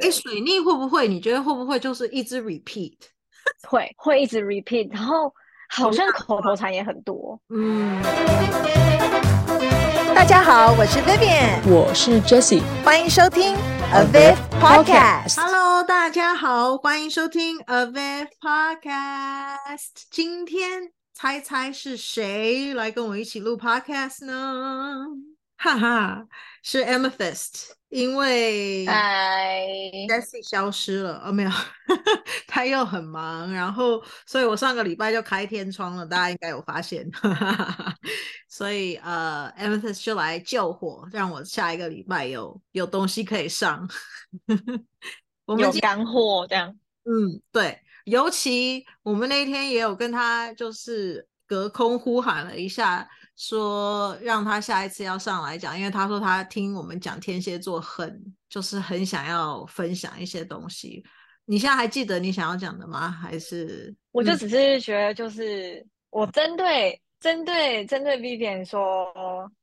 哎，水逆会不会？你觉得会不会就是一直 repeat？会会一直 repeat，然后好像口头禅也很多。嗯。大家好，我是 Vivian，我是 Jessie，欢迎收听 Aviv Podcast。Hello，大家好，欢迎收听 Aviv Podcast。今天猜猜是谁来跟我一起录 Podcast 呢？哈哈，是 Amethyst。因为 Jessie 消失了哦，没有，他又很忙，然后，所以我上个礼拜就开天窗了，大家应该有发现，所以呃，Amethyst 就来救火，让我下一个礼拜有有东西可以上，我们有干货这样，嗯，对，尤其我们那天也有跟他就是隔空呼喊了一下。说让他下一次要上来讲，因为他说他听我们讲天蝎座很就是很想要分享一些东西。你现在还记得你想要讲的吗？还是我就只是觉得就是、嗯、我针对针对针对 Vivian 说，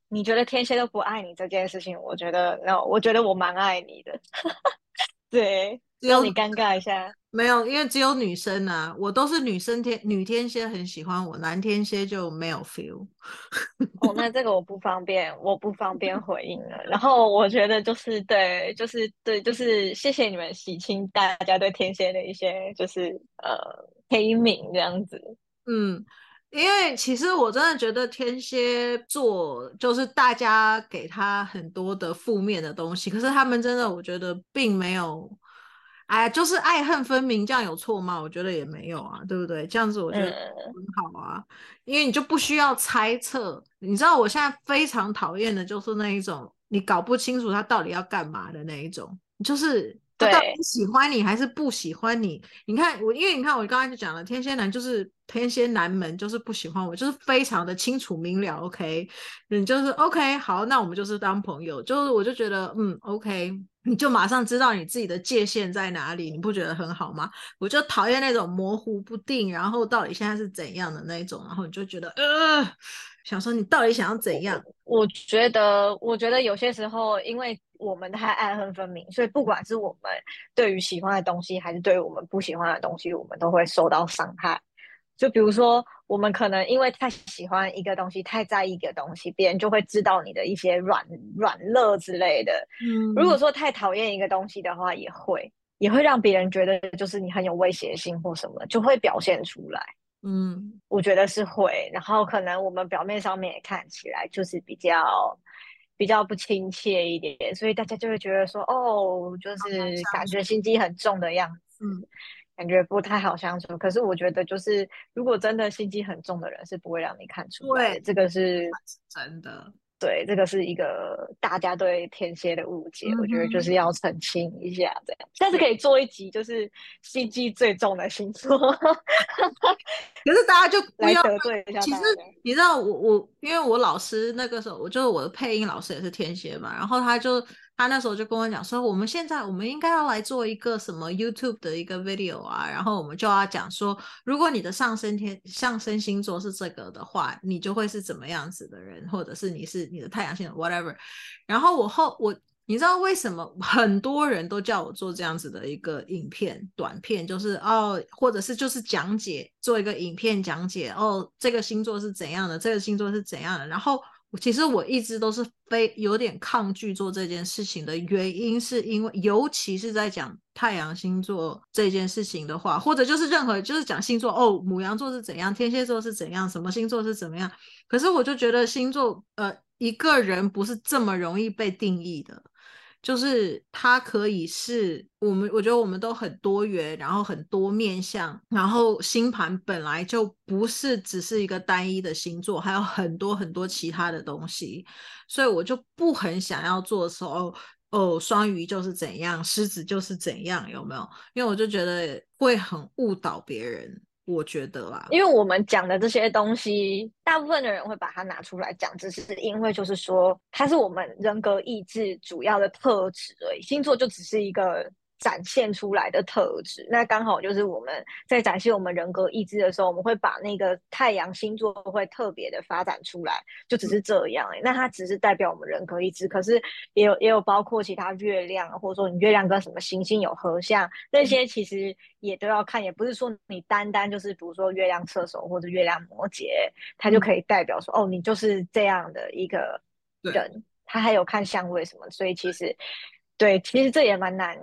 你觉得天蝎都不爱你这件事情，我觉得那我觉得我蛮爱你的。对，让你尴尬一下。没有，因为只有女生啊，我都是女生天女天蝎很喜欢我，男天蝎就没有 feel。哦，那这个我不方便，我不方便回应了。然后我觉得就是对，就是对，就是谢谢你们洗清大家对天蝎的一些就是呃黑名这样子。嗯，因为其实我真的觉得天蝎座就是大家给他很多的负面的东西，可是他们真的我觉得并没有。哎，就是爱恨分明，这样有错吗？我觉得也没有啊，对不对？这样子我觉得很好啊，嗯、因为你就不需要猜测。你知道我现在非常讨厌的就是那一种，你搞不清楚他到底要干嘛的那一种，就是他到底喜欢你还是不喜欢你？你看我，因为你看我刚才就讲了，天蝎男就是天蝎男们就是不喜欢我，就是非常的清楚明了。OK，你就是 OK，好，那我们就是当朋友，就是我就觉得嗯 OK。你就马上知道你自己的界限在哪里，你不觉得很好吗？我就讨厌那种模糊不定，然后到底现在是怎样的那种，然后你就觉得呃，想说你到底想要怎样？我觉得，我觉得有些时候，因为我们太爱恨分明，所以不管是我们对于喜欢的东西，还是对于我们不喜欢的东西，我们都会受到伤害。就比如说，我们可能因为太喜欢一个东西，太在意一个东西，别人就会知道你的一些软软肋之类的。嗯，如果说太讨厌一个东西的话，也会也会让别人觉得就是你很有威胁性或什么，就会表现出来。嗯，我觉得是会。然后可能我们表面上面也看起来就是比较比较不亲切一点，所以大家就会觉得说，哦，就是感觉心机很重的样子。嗯。感觉不太好相处，可是我觉得就是，如果真的心机很重的人，是不会让你看出来。对，这个是真的。对，这个是一个大家对天蝎的误解，嗯、我觉得就是要澄清一下，这样。但是可以做一集，就是心机最重的星座。可是大家就 不要来得罪一下。其实你知道我，我我因为我老师那个时候，我就是我的配音老师也是天蝎嘛，然后他就。他那时候就跟我讲说，我们现在我们应该要来做一个什么 YouTube 的一个 video 啊，然后我们就要讲说，如果你的上升天上升星座是这个的话，你就会是怎么样子的人，或者是你是你的太阳星座 whatever。然后我后我你知道为什么 很多人都叫我做这样子的一个影片短片，就是哦，或者是就是讲解做一个影片讲解哦，这个星座是怎样的，这个星座是怎样的，然后。其实我一直都是非有点抗拒做这件事情的原因，是因为尤其是在讲太阳星座这件事情的话，或者就是任何就是讲星座哦，母羊座是怎样，天蝎座是怎样，什么星座是怎么样。可是我就觉得星座呃，一个人不是这么容易被定义的。就是它可以是我们，我觉得我们都很多元，然后很多面向，然后星盘本来就不是只是一个单一的星座，还有很多很多其他的东西，所以我就不很想要做说哦，哦，双鱼就是怎样，狮子就是怎样，有没有？因为我就觉得会很误导别人。我觉得啦，因为我们讲的这些东西，大部分的人会把它拿出来讲，只是因为就是说，它是我们人格意志主要的特质而已。星座就只是一个展现出来的特质。那刚好就是我们在展现我们人格意志的时候，我们会把那个太阳星座会特别的发展出来，就只是这样、欸。那它只是代表我们人格意志，可是也有也有包括其他月亮，或者说你月亮跟什么行星有合相，那些其实也都要看，也不是说你单单就是比如说月亮射手或者月亮摩羯，它就可以代表说、嗯、哦，你就是这样的一个人。他还有看相位什么，所以其实，对，其实这也蛮难，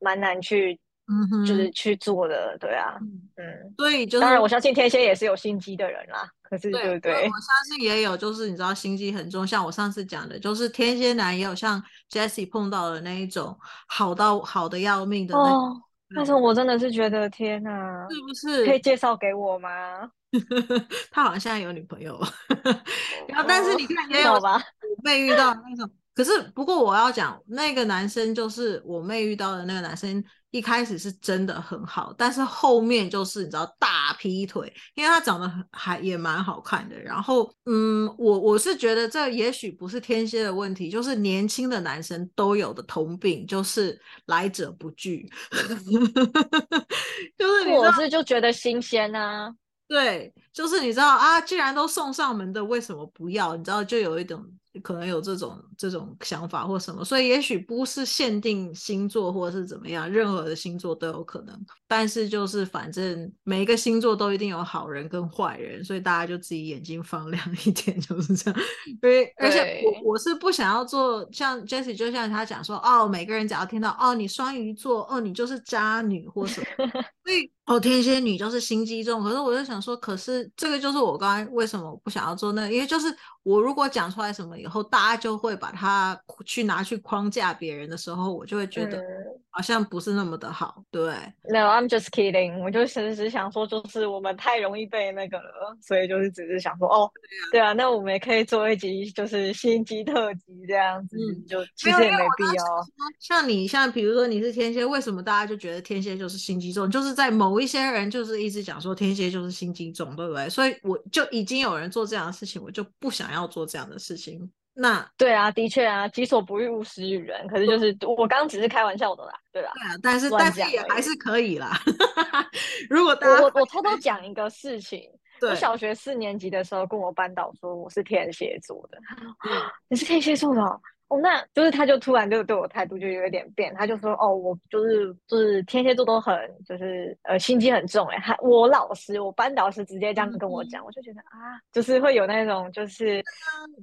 蛮难去，嗯哼，就是去做的，对啊，嗯，所以就是，当然我相信天蝎也是有心机的人啦，可是对不对，对？我相信也有，就是你知道心机很重，像我上次讲的，就是天蝎男也有像 Jessie 碰到的那一种好到好的要命的那种，哦，但是我真的是觉得天哪，是不是？可以介绍给我吗？他好像现在有女朋友，然后但是你看也有吧，被遇到那种，可是不过我要讲那个男生就是我妹遇到的那个男生，一开始是真的很好，但是后面就是你知道大劈腿，因为他长得还也蛮好看的。然后嗯，我我是觉得这也许不是天蝎的问题，就是年轻的男生都有的通病，就是来者不拒，就是我是就觉得新鲜啊。对，就是你知道啊，既然都送上门的，为什么不要？你知道，就有一种可能有这种这种想法或什么，所以也许不是限定星座或者是怎么样，任何的星座都有可能。但是就是反正每一个星座都一定有好人跟坏人，所以大家就自己眼睛放亮一点，就是这样。因为而且我我是不想要做像 Jessie，就像他讲说哦，每个人只要听到哦你双鱼座，哦你就是渣女或什么，所以。哦，天蝎女就是心机重，可是我就想说，可是这个就是我刚才为什么不想要做那个，因为就是我如果讲出来什么以后，大家就会把它去拿去框架别人的时候，我就会觉得好像不是那么的好，对。No，I'm just kidding。我就只是想说，就是我们太容易被那个了，所以就是只是想说，哦，对啊，那我们也可以做一集就是心机特辑这样子，嗯、就其实也没必要。像你，像比如说你是天蝎，为什么大家就觉得天蝎就是心机重？就是在某。一些人就是一直讲说天蝎就是心机重，对不对？所以我就已经有人做这样的事情，我就不想要做这样的事情。那对啊，的确啊，己所不欲，勿施于人。可是就是我刚刚只是开玩笑的啦，对吧？对啊，但是但是也还是可以啦。如果大家我我偷偷讲一个事情，我小学四年级的时候跟我班导说我是天蝎座的，你是天蝎座的哦。哦，那就是他，就突然就对我态度就有一点变，他就说：“哦，我就是就是天蝎座都很就是呃心机很重。”哎，他我老师我班导师直接这样跟我讲，嗯、我就觉得啊，就是会有那种就是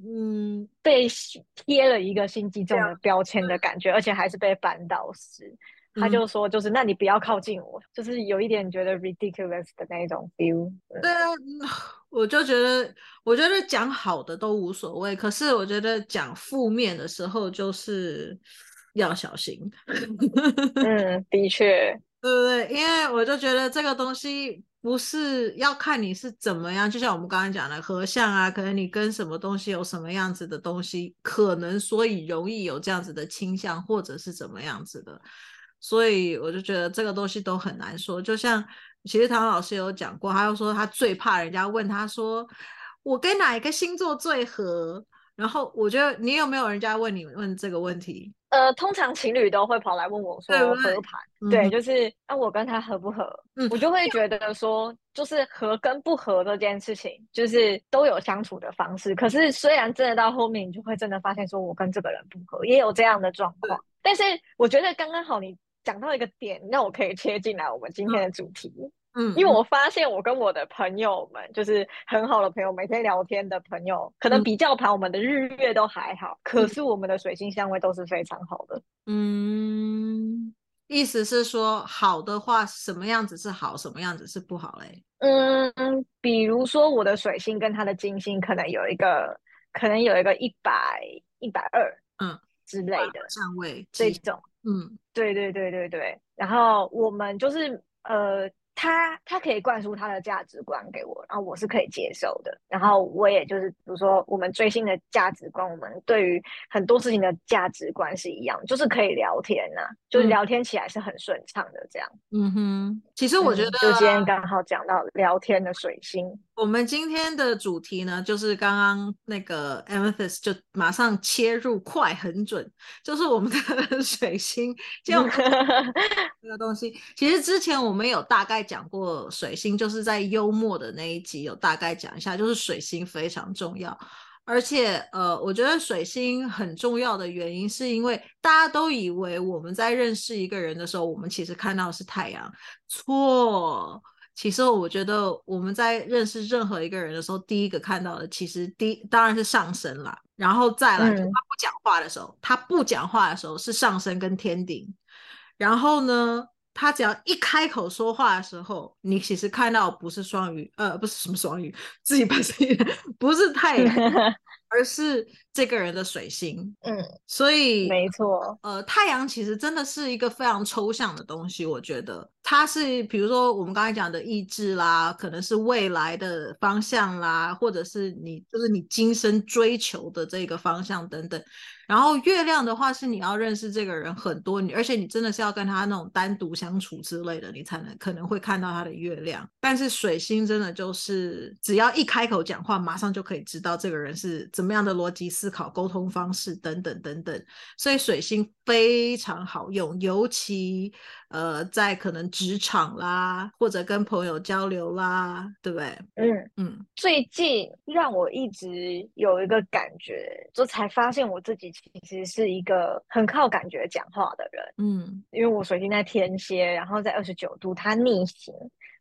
嗯被贴了一个心机重的标签的感觉，而且还是被班导师。他就说，就是那你不要靠近我，就是有一点觉得 ridiculous 的那一种 feel。对啊，我就觉得，我觉得讲好的都无所谓，可是我觉得讲负面的时候就是要小心。嗯，的确，对不对？因为我就觉得这个东西不是要看你是怎么样，就像我们刚刚讲的合相啊，可能你跟什么东西有什么样子的东西，可能所以容易有这样子的倾向，或者是怎么样子的。所以我就觉得这个东西都很难说，就像其实唐老师有讲过，他又说他最怕人家问他说，我跟哪一个星座最合？然后我觉得你有没有人家问你问这个问题？呃，通常情侣都会跑来问我说合盘，对，就是那、啊、我跟他合不合？嗯，我就会觉得说，就是合跟不合这件事情，就是都有相处的方式。可是虽然真的到后面，你就会真的发现说我跟这个人不合，也有这样的状况。但是我觉得刚刚好你。讲到一个点，那我可以切进来我们今天的主题。嗯，因为我发现我跟我的朋友们，就是很好的朋友，每天聊天的朋友，可能比较盘我们的日月都还好，嗯，可是我们的水星相位都是非常好的。嗯，意思是说，好的话，什么样子是好，什么样子是不好嘞？嗯，比如说我的水星跟他的金星可能有一个，可能有一个一百一百二，嗯之类的站位这种。嗯，对对对对对，然后我们就是呃，他他可以灌输他的价值观给我，然后我是可以接受的，然后我也就是比如说我们追星的价值观，我们对于很多事情的价值观是一样，就是可以聊天呐、啊，就是聊天起来是很顺畅的这样。嗯哼，其实我觉得、嗯、就今天刚好讲到聊天的水星，我们今天的主题呢，就是刚刚那个 Amethyst 就马上切入快很准，就是我们的 水星。就这个东西，其实之前我们有大概讲过水星，就是在幽默的那一集有大概讲一下，就是水星非常重要。而且呃，我觉得水星很重要的原因，是因为大家都以为我们在认识一个人的时候，我们其实看到的是太阳，错。其实我觉得我们在认识任何一个人的时候，第一个看到的其实第当然是上升啦，然后再来就他不讲话的时候，嗯、他不讲话的时候是上升跟天顶，然后呢，他只要一开口说话的时候，你其实看到不是双鱼，呃，不是什么双鱼，自己本身 不是太阳。而是这个人的水星，嗯，所以没错，呃，太阳其实真的是一个非常抽象的东西，我觉得它是，比如说我们刚才讲的意志啦，可能是未来的方向啦，或者是你就是你今生追求的这个方向等等。然后月亮的话是你要认识这个人很多，你而且你真的是要跟他那种单独相处之类的，你才能可能会看到他的月亮。但是水星真的就是只要一开口讲话，马上就可以知道这个人是怎么样的逻辑思考、沟通方式等等等等。所以水星非常好用，尤其呃在可能职场啦，或者跟朋友交流啦，对不对？嗯嗯。嗯，最近让我一直有一个感觉，就才发现我自己。其实是一个很靠感觉讲话的人，嗯，因为我水星在天蝎，然后在二十九度，它逆行。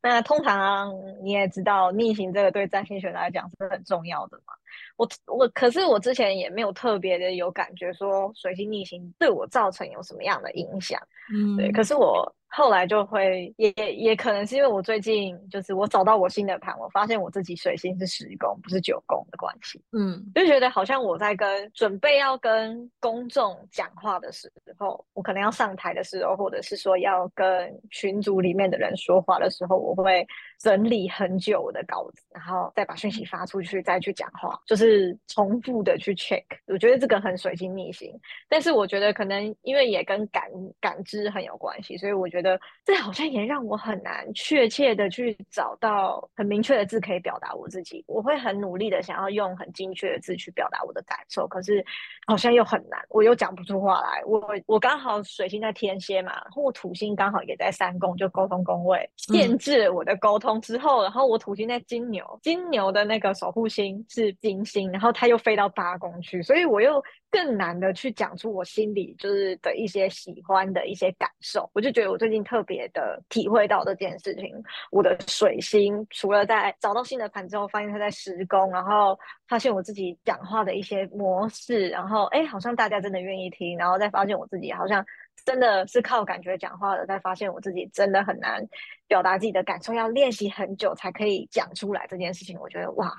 那通常你也知道，逆行这个对占星学来讲是很重要的嘛。我我可是我之前也没有特别的有感觉说水星逆行对我造成有什么样的影响，嗯，对。可是我后来就会也也可能是因为我最近就是我找到我新的盘，我发现我自己水星是十宫不是九宫的关系，嗯，就觉得好像我在跟准备要跟公众讲话的时候，我可能要上台的时候，或者是说要跟群组里面的人说话的时候，我会整理很久的稿子，然后再把讯息发出去，再去讲话，就是重复的去 check。我觉得这个很水星逆行，但是我觉得可能因为也跟感感知很有关系，所以我觉得。觉得这好像也让我很难确切的去找到很明确的字可以表达我自己。我会很努力的想要用很精确的字去表达我的感受，可是好像又很难，我又讲不出话来。我我刚好水星在天蝎嘛，然后我土星刚好也在三宫，就沟通宫位限制了我的沟通之后，嗯、然后我土星在金牛，金牛的那个守护星是金星，然后它又飞到八宫去，所以我又。更难的去讲出我心里就是的一些喜欢的一些感受，我就觉得我最近特别的体会到这件事情。我的水星除了在找到新的盘之后，发现它在施工，然后发现我自己讲话的一些模式，然后哎，好像大家真的愿意听，然后再发现我自己好像真的是靠感觉讲话的，再发现我自己真的很难表达自己的感受，要练习很久才可以讲出来这件事情。我觉得哇。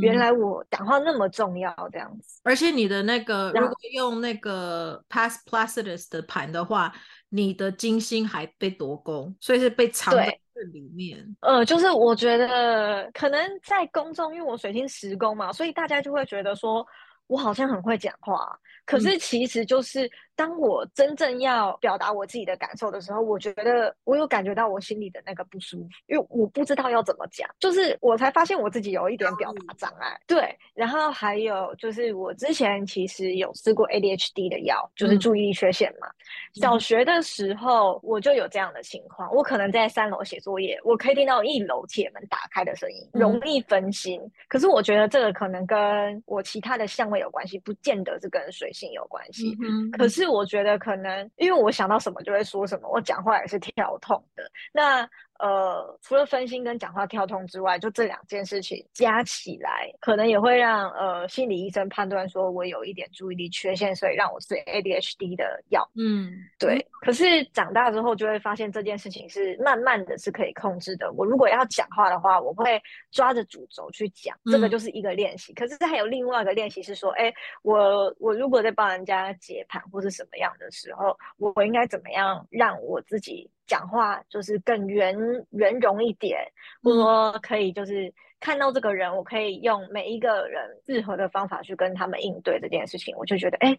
原来我讲话那么重要，这样子。而且你的那个，如果用那个 Past Placidus 的盘的话，你的金星还被夺宫，所以是被藏在这里面。呃，就是我觉得可能在宫中，因为我水星十宫嘛，所以大家就会觉得说我好像很会讲话，可是其实就是。当我真正要表达我自己的感受的时候，我觉得我有感觉到我心里的那个不舒服，因为我不知道要怎么讲，就是我才发现我自己有一点表达障碍。对，然后还有就是我之前其实有吃过 ADHD 的药，就是注意力缺陷嘛。嗯、小学的时候我就有这样的情况，我可能在三楼写作业，我可以听到一楼铁门打开的声音，容易分心。嗯、可是我觉得这个可能跟我其他的相位有关系，不见得是跟水性有关系。嗯、可是。我觉得可能，因为我想到什么就会说什么，我讲话也是跳痛的。那。呃，除了分心跟讲话跳通之外，就这两件事情加起来，可能也会让呃心理医生判断说我有一点注意力缺陷，所以让我吃 ADHD 的药。嗯，对。可是长大之后就会发现这件事情是慢慢的是可以控制的。我如果要讲话的话，我会抓着主轴去讲，这个就是一个练习。嗯、可是还有另外一个练习是说，哎，我我如果在帮人家解盘或是什么样的时候，我我应该怎么样让我自己。讲话就是更圆圆融一点，或者说可以就是看到这个人，我可以用每一个人适合的方法去跟他们应对这件事情，我就觉得，哎，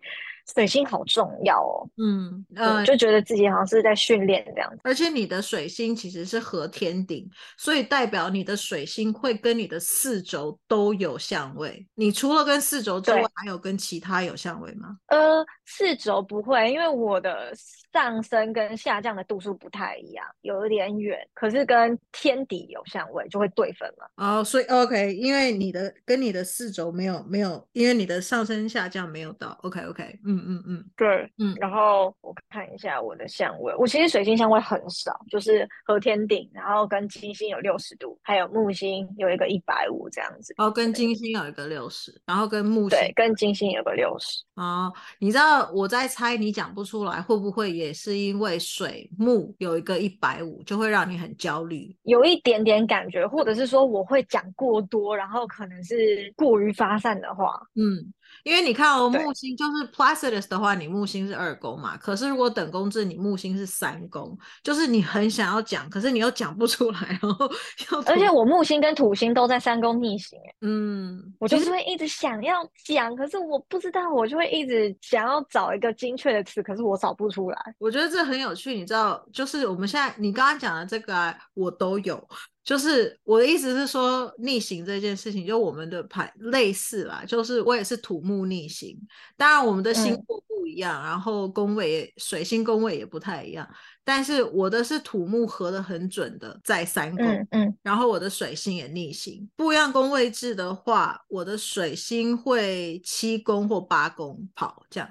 水星好重要哦。嗯，呃，就觉得自己好像是在训练这样子。而且你的水星其实是和天顶，所以代表你的水星会跟你的四轴都有相位。你除了跟四轴之外，还有跟其他有相位吗？呃，四轴不会，因为我的上升跟下降的度数不太一样，有一点远。可是跟天底有相位，就会对分了。哦，所以 OK，因为你的跟你的四轴没有没有，因为你的上升下降没有到。OK OK，嗯嗯嗯，对，嗯。然后我看一下我的相位，我其实水星相位很少，就是和天顶，然后跟金星有六十度，还有木星有一个一百五这样子。哦，跟金星有一个六十，然后跟木星对，跟金星有个六十。哦，你知道我在猜，你讲不出来，会不会也是因为水木有一个一百五，就会让你很焦虑？有一点点感觉，或者是说我会讲过多，然后可能是过于发散的话。嗯，因为你看哦，木星就是 Placidus 的话，你木星是二宫嘛，可是如果等宫制，你木星是三宫，就是你很想要讲，可是你又讲不出来，然后 而且我木星跟土星都在三宫逆行，嗯，我就是会一直想要讲，可是我不知道，我就会。一直想要找一个精确的词，可是我找不出来。我觉得这很有趣，你知道，就是我们现在你刚刚讲的这个啊，我都有。就是我的意思是说，逆行这件事情，就我们的牌类似啦，就是我也是土木逆行，当然我们的星座不一样，嗯、然后宫位水星宫位也不太一样，但是我的是土木合的很准的，在三宫，嗯，嗯，然后我的水星也逆行，不一样宫位制的话，我的水星会七宫或八宫跑这样。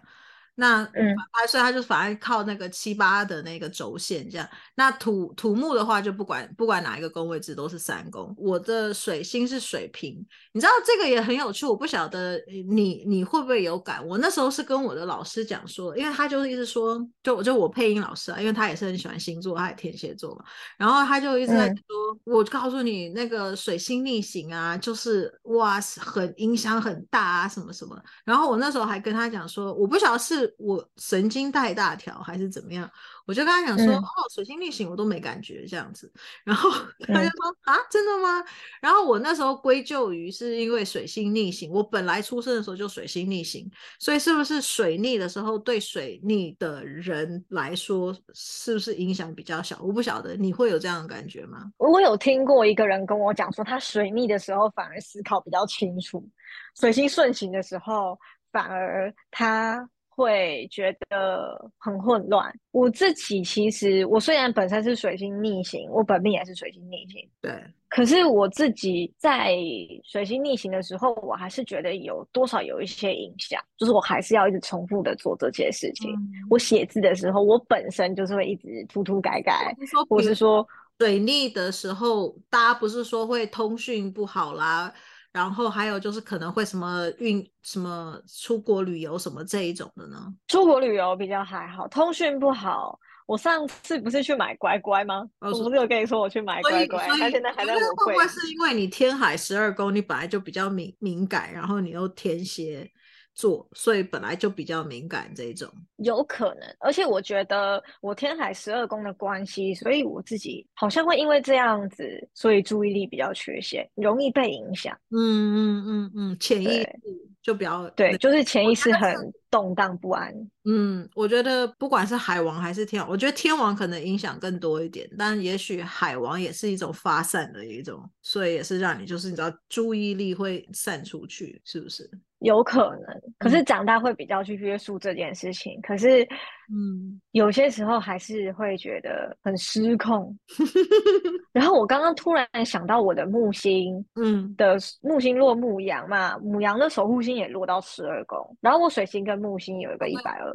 那嗯，所以他就反而靠那个七八的那个轴线这样。那土土木的话，就不管不管哪一个宫位置都是三宫。我的水星是水瓶，你知道这个也很有趣。我不晓得你你会不会有感？我那时候是跟我的老师讲说，因为他就是一直说，就就我配音老师啊，因为他也是很喜欢星座，他也天蝎座嘛。然后他就一直在说，嗯、我告诉你那个水星逆行啊，就是哇，很影响很大啊，什么什么。然后我那时候还跟他讲说，我不晓得是。我神经太大条还是怎么样？我就跟他讲说，嗯、哦，水星逆行我都没感觉这样子，然后他就说、嗯、啊，真的吗？然后我那时候归咎于是因为水星逆行，我本来出生的时候就水星逆行，所以是不是水逆的时候对水逆的人来说是不是影响比较小？我不晓得，你会有这样的感觉吗？我有听过一个人跟我讲说，他水逆的时候反而思考比较清楚，水星顺行的时候反而他。会觉得很混乱。我自己其实，我虽然本身是水星逆行，我本命也是水星逆行，对。可是我自己在水星逆行的时候，我还是觉得有多少有一些影响，就是我还是要一直重复的做这些事情。嗯、我写字的时候，我本身就是会一直涂涂改改。我是说水逆的时候，大家不是说会通讯不好啦？然后还有就是可能会什么运什么出国旅游什么这一种的呢？出国旅游比较还好，通讯不好。我上次不是去买乖乖吗？哦、我不是有跟你说我去买乖乖，他现在还在我柜。会不会是因为你天海十二宫，你本来就比较敏敏感，然后你又天蝎？做，所以本来就比较敏感这一种，有可能。而且我觉得我天海十二宫的关系，所以我自己好像会因为这样子，所以注意力比较缺陷，容易被影响。嗯嗯嗯嗯，潜意识就比较对，就是潜意识很动荡不安。嗯，我觉得不管是海王还是天王，我觉得天王可能影响更多一点，但也许海王也是一种发散的一种，所以也是让你就是你知道注意力会散出去，是不是？有可能，可是长大会比较去约束这件事情。嗯、可是，嗯，有些时候还是会觉得很失控。然后我刚刚突然想到我的木星，嗯，的木星落牧羊嘛，母羊的守护星也落到十二宫。然后我水星跟木星有一个一百二，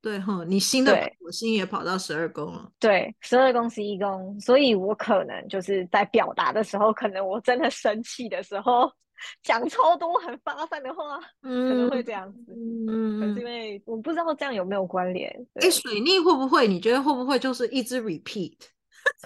对哈，你新的火星也跑到十二宫了。对，十二宫十一宫，所以我可能就是在表达的时候，可能我真的生气的时候。讲超多很发散的话，嗯，可能会这样子，嗯，可是因为我不知道这样有没有关联。哎、欸，水逆会不会？你觉得会不会就是一直 repeat？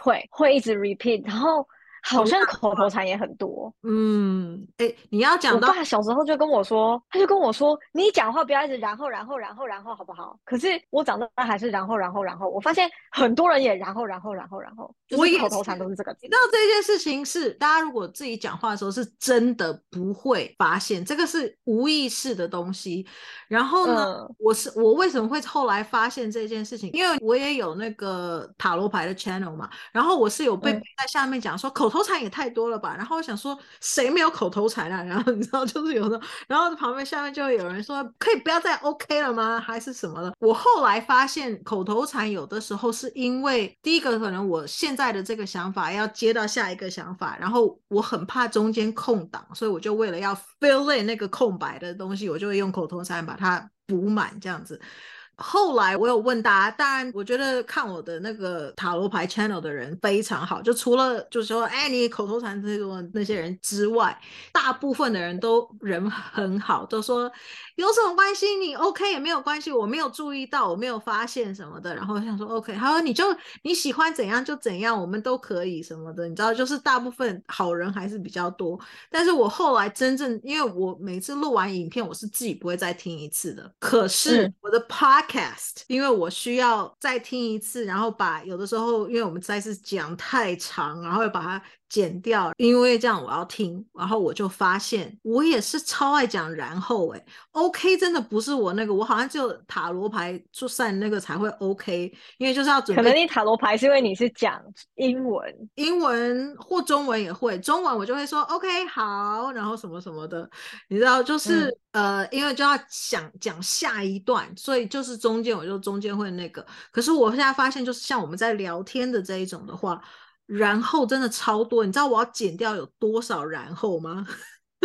会会一直 repeat，然后好像口头禅也很多。嗯，哎、欸，你要讲到，我爸小时候就跟我说，他就跟我说，你讲话不要一直然后然后然后然后好不好？可是我长大还是然后然后然后，我发现很多人也然后然后然后然后，我口头禅都是这个。你知道这件事情是大家如果自己讲话的时候是真的不会发现，这个是无意识的东西。然后呢，嗯、我是我为什么会后来发现这件事情？因为我也有那个塔罗牌的 channel 嘛，然后我是有被在下面讲说、嗯、口口头禅也太多了吧，然后我想说谁没有口头禅啊？然后你知道就是有的，然后旁边下面就会有人说可以不要再 OK 了吗？还是什么的？我后来发现口头禅有的时候是因为第一个可能我现在的这个想法要接到下一个想法，然后我很怕中间空档，所以我就为了要 fill in 那个空白的东西，我就会用口头禅把它补满这样子。后来我有问大家，当然我觉得看我的那个塔罗牌 channel 的人非常好，就除了就是说，哎，你口头禅这种那些人之外，大部分的人都人很好，都说有什么关系，你 OK 也没有关系，我没有注意到，我没有发现什么的。然后我想说 OK，他说你就你喜欢怎样就怎样，我们都可以什么的，你知道，就是大部分好人还是比较多。但是我后来真正，因为我每次录完影片，我是自己不会再听一次的，可是我的 part、嗯。cast，因为我需要再听一次，然后把有的时候，因为我们再次讲太长，然后又把它。剪掉，因为这样我要听，然后我就发现我也是超爱讲然后哎，OK 真的不是我那个，我好像只有塔罗牌出善那个才会 OK，因为就是要准备。可能你塔罗牌是因为你是讲英文，英文或中文也会，中文我就会说 OK 好，然后什么什么的，你知道就是、嗯、呃，因为就要想讲下一段，所以就是中间我就中间会那个，可是我现在发现就是像我们在聊天的这一种的话。然后真的超多，你知道我要剪掉有多少然后吗？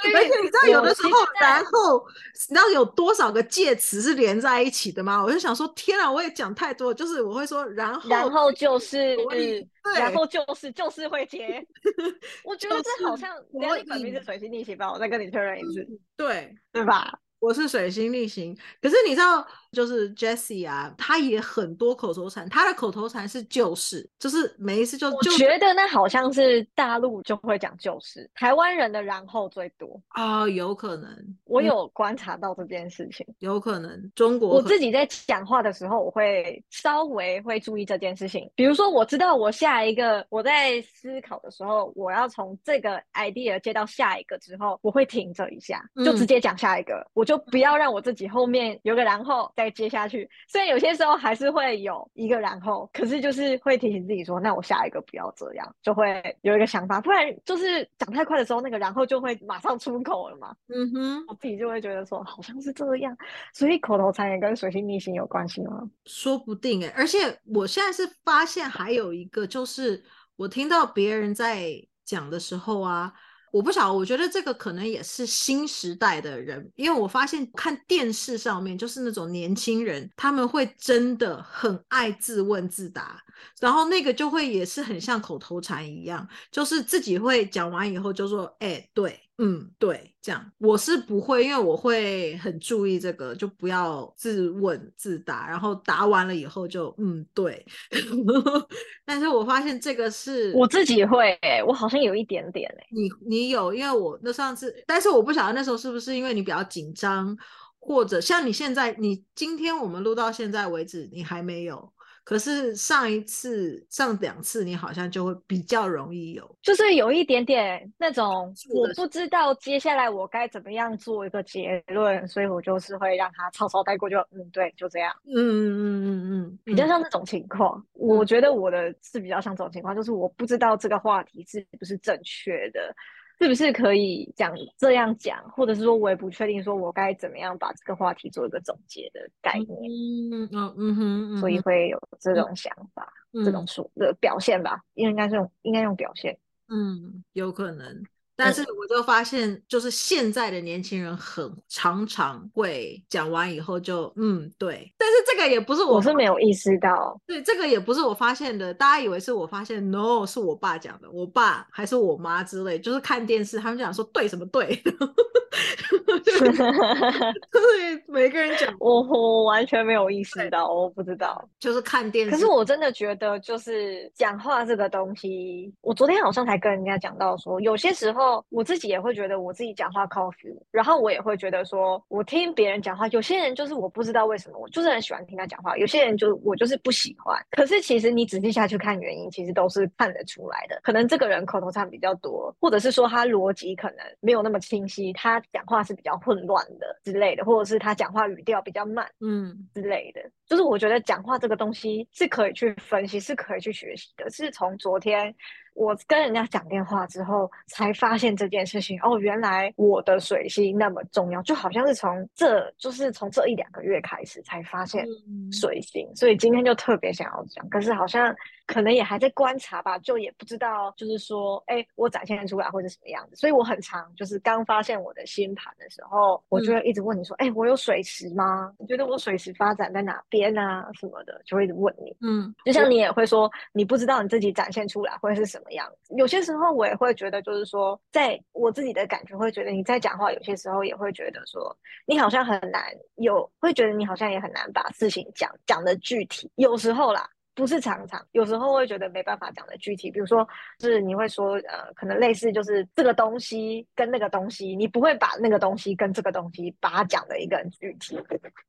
而且你知道有的时候，然后你知道有多少个介词是连在一起的吗？我就想说，天啊，我也讲太多，就是我会说，然后，然后就是，对，然后就是就是会接。我觉得这好像，我本名是水星逆行吧？我再跟你确认一次，对对吧？我是水星逆行，可是你知道，就是 Jessie 啊，他也很多口头禅，他的口头禅是就是，就是每一次就，就觉得那好像是大陆就会讲就是，台湾人的然后最多。啊、哦，有可能，我有观察到这件事情，有可能中国，我自己在讲话的时候，我会稍微会注意这件事情，比如说我知道我下一个我在思考的时候，我要从这个 idea 接到下一个之后，我会停这一下，就直接讲下一个，嗯、我。就不要让我自己后面有个然后再接下去，虽然有些时候还是会有一个然后，可是就是会提醒自己说，那我下一个不要这样，就会有一个想法，不然就是讲太快的时候，那个然后就会马上出口了嘛。嗯哼，我自己就会觉得说，好像是这样，所以口头禅也跟水星逆行有关系吗？说不定哎、欸，而且我现在是发现还有一个，就是我听到别人在讲的时候啊。我不晓得，我觉得这个可能也是新时代的人，因为我发现看电视上面就是那种年轻人，他们会真的很爱自问自答，然后那个就会也是很像口头禅一样，就是自己会讲完以后就说，哎，对。嗯，对，这样我是不会，因为我会很注意这个，就不要自问自答，然后答完了以后就嗯，对。但是我发现这个是我自己会，我好像有一点点哎，你你有，因为我那上次，但是我不晓得那时候是不是因为你比较紧张，或者像你现在，你今天我们录到现在为止，你还没有。可是上一次、上两次，你好像就会比较容易有，就是有一点点那种，我不知道接下来我该怎么样做一个结论，所以我就是会让他草草带过就，就嗯，对，就这样，嗯嗯嗯嗯嗯，比较像这种情况。我觉得我的是比较像这种情况，就是我不知道这个话题是不是正确的。是不是可以讲这样讲，或者是说我也不确定，说我该怎么样把这个话题做一个总结的概念？嗯嗯嗯哼，所以会有这种想法，嗯、这种说的表现吧，应该是用应该用表现。嗯，有可能。但是我就发现，就是现在的年轻人很常常会讲完以后就嗯对，但是这个也不是我，我是没有意识到，对，这个也不是我发现的，大家以为是我发现，no，是我爸讲的，我爸还是我妈之类，就是看电视，他们讲说对什么对。对，每个人讲，我我完全没有意识到，我不知道，就是看电视。可是我真的觉得，就是讲话这个东西，我昨天好像才跟人家讲到说，有些时候我自己也会觉得我自己讲话靠 feel，然后我也会觉得说，我听别人讲话，有些人就是我不知道为什么，我就是很喜欢听他讲话，有些人就我就是不喜欢。可是其实你仔细下去看原因，其实都是看得出来的。可能这个人口头禅比较多，或者是说他逻辑可能没有那么清晰，他讲话是比较混乱的之类的，或者是他讲话语调比较慢，嗯之类的。就是我觉得讲话这个东西是可以去分析，是可以去学习的。是从昨天。我跟人家讲电话之后，才发现这件事情哦，原来我的水星那么重要，就好像是从这就是从这一两个月开始才发现水星，嗯、所以今天就特别想要讲，可是好像可能也还在观察吧，就也不知道，就是说，哎，我展现出来会是什么样子，所以我很常就是刚发现我的星盘的时候，我就会一直问你说，哎、嗯，我有水池吗？你觉得我水池发展在哪边啊？什么的，就会一直问你，嗯，就像你也会说，你不知道你自己展现出来会是什么。样子，有些时候我也会觉得，就是说，在我自己的感觉会觉得你在讲话，有些时候也会觉得说，你好像很难有，会觉得你好像也很难把事情讲讲的具体，有时候啦。不是常常，有时候会觉得没办法讲的具体，比如说，是你会说，呃，可能类似就是这个东西跟那个东西，你不会把那个东西跟这个东西把它讲的一个很具体。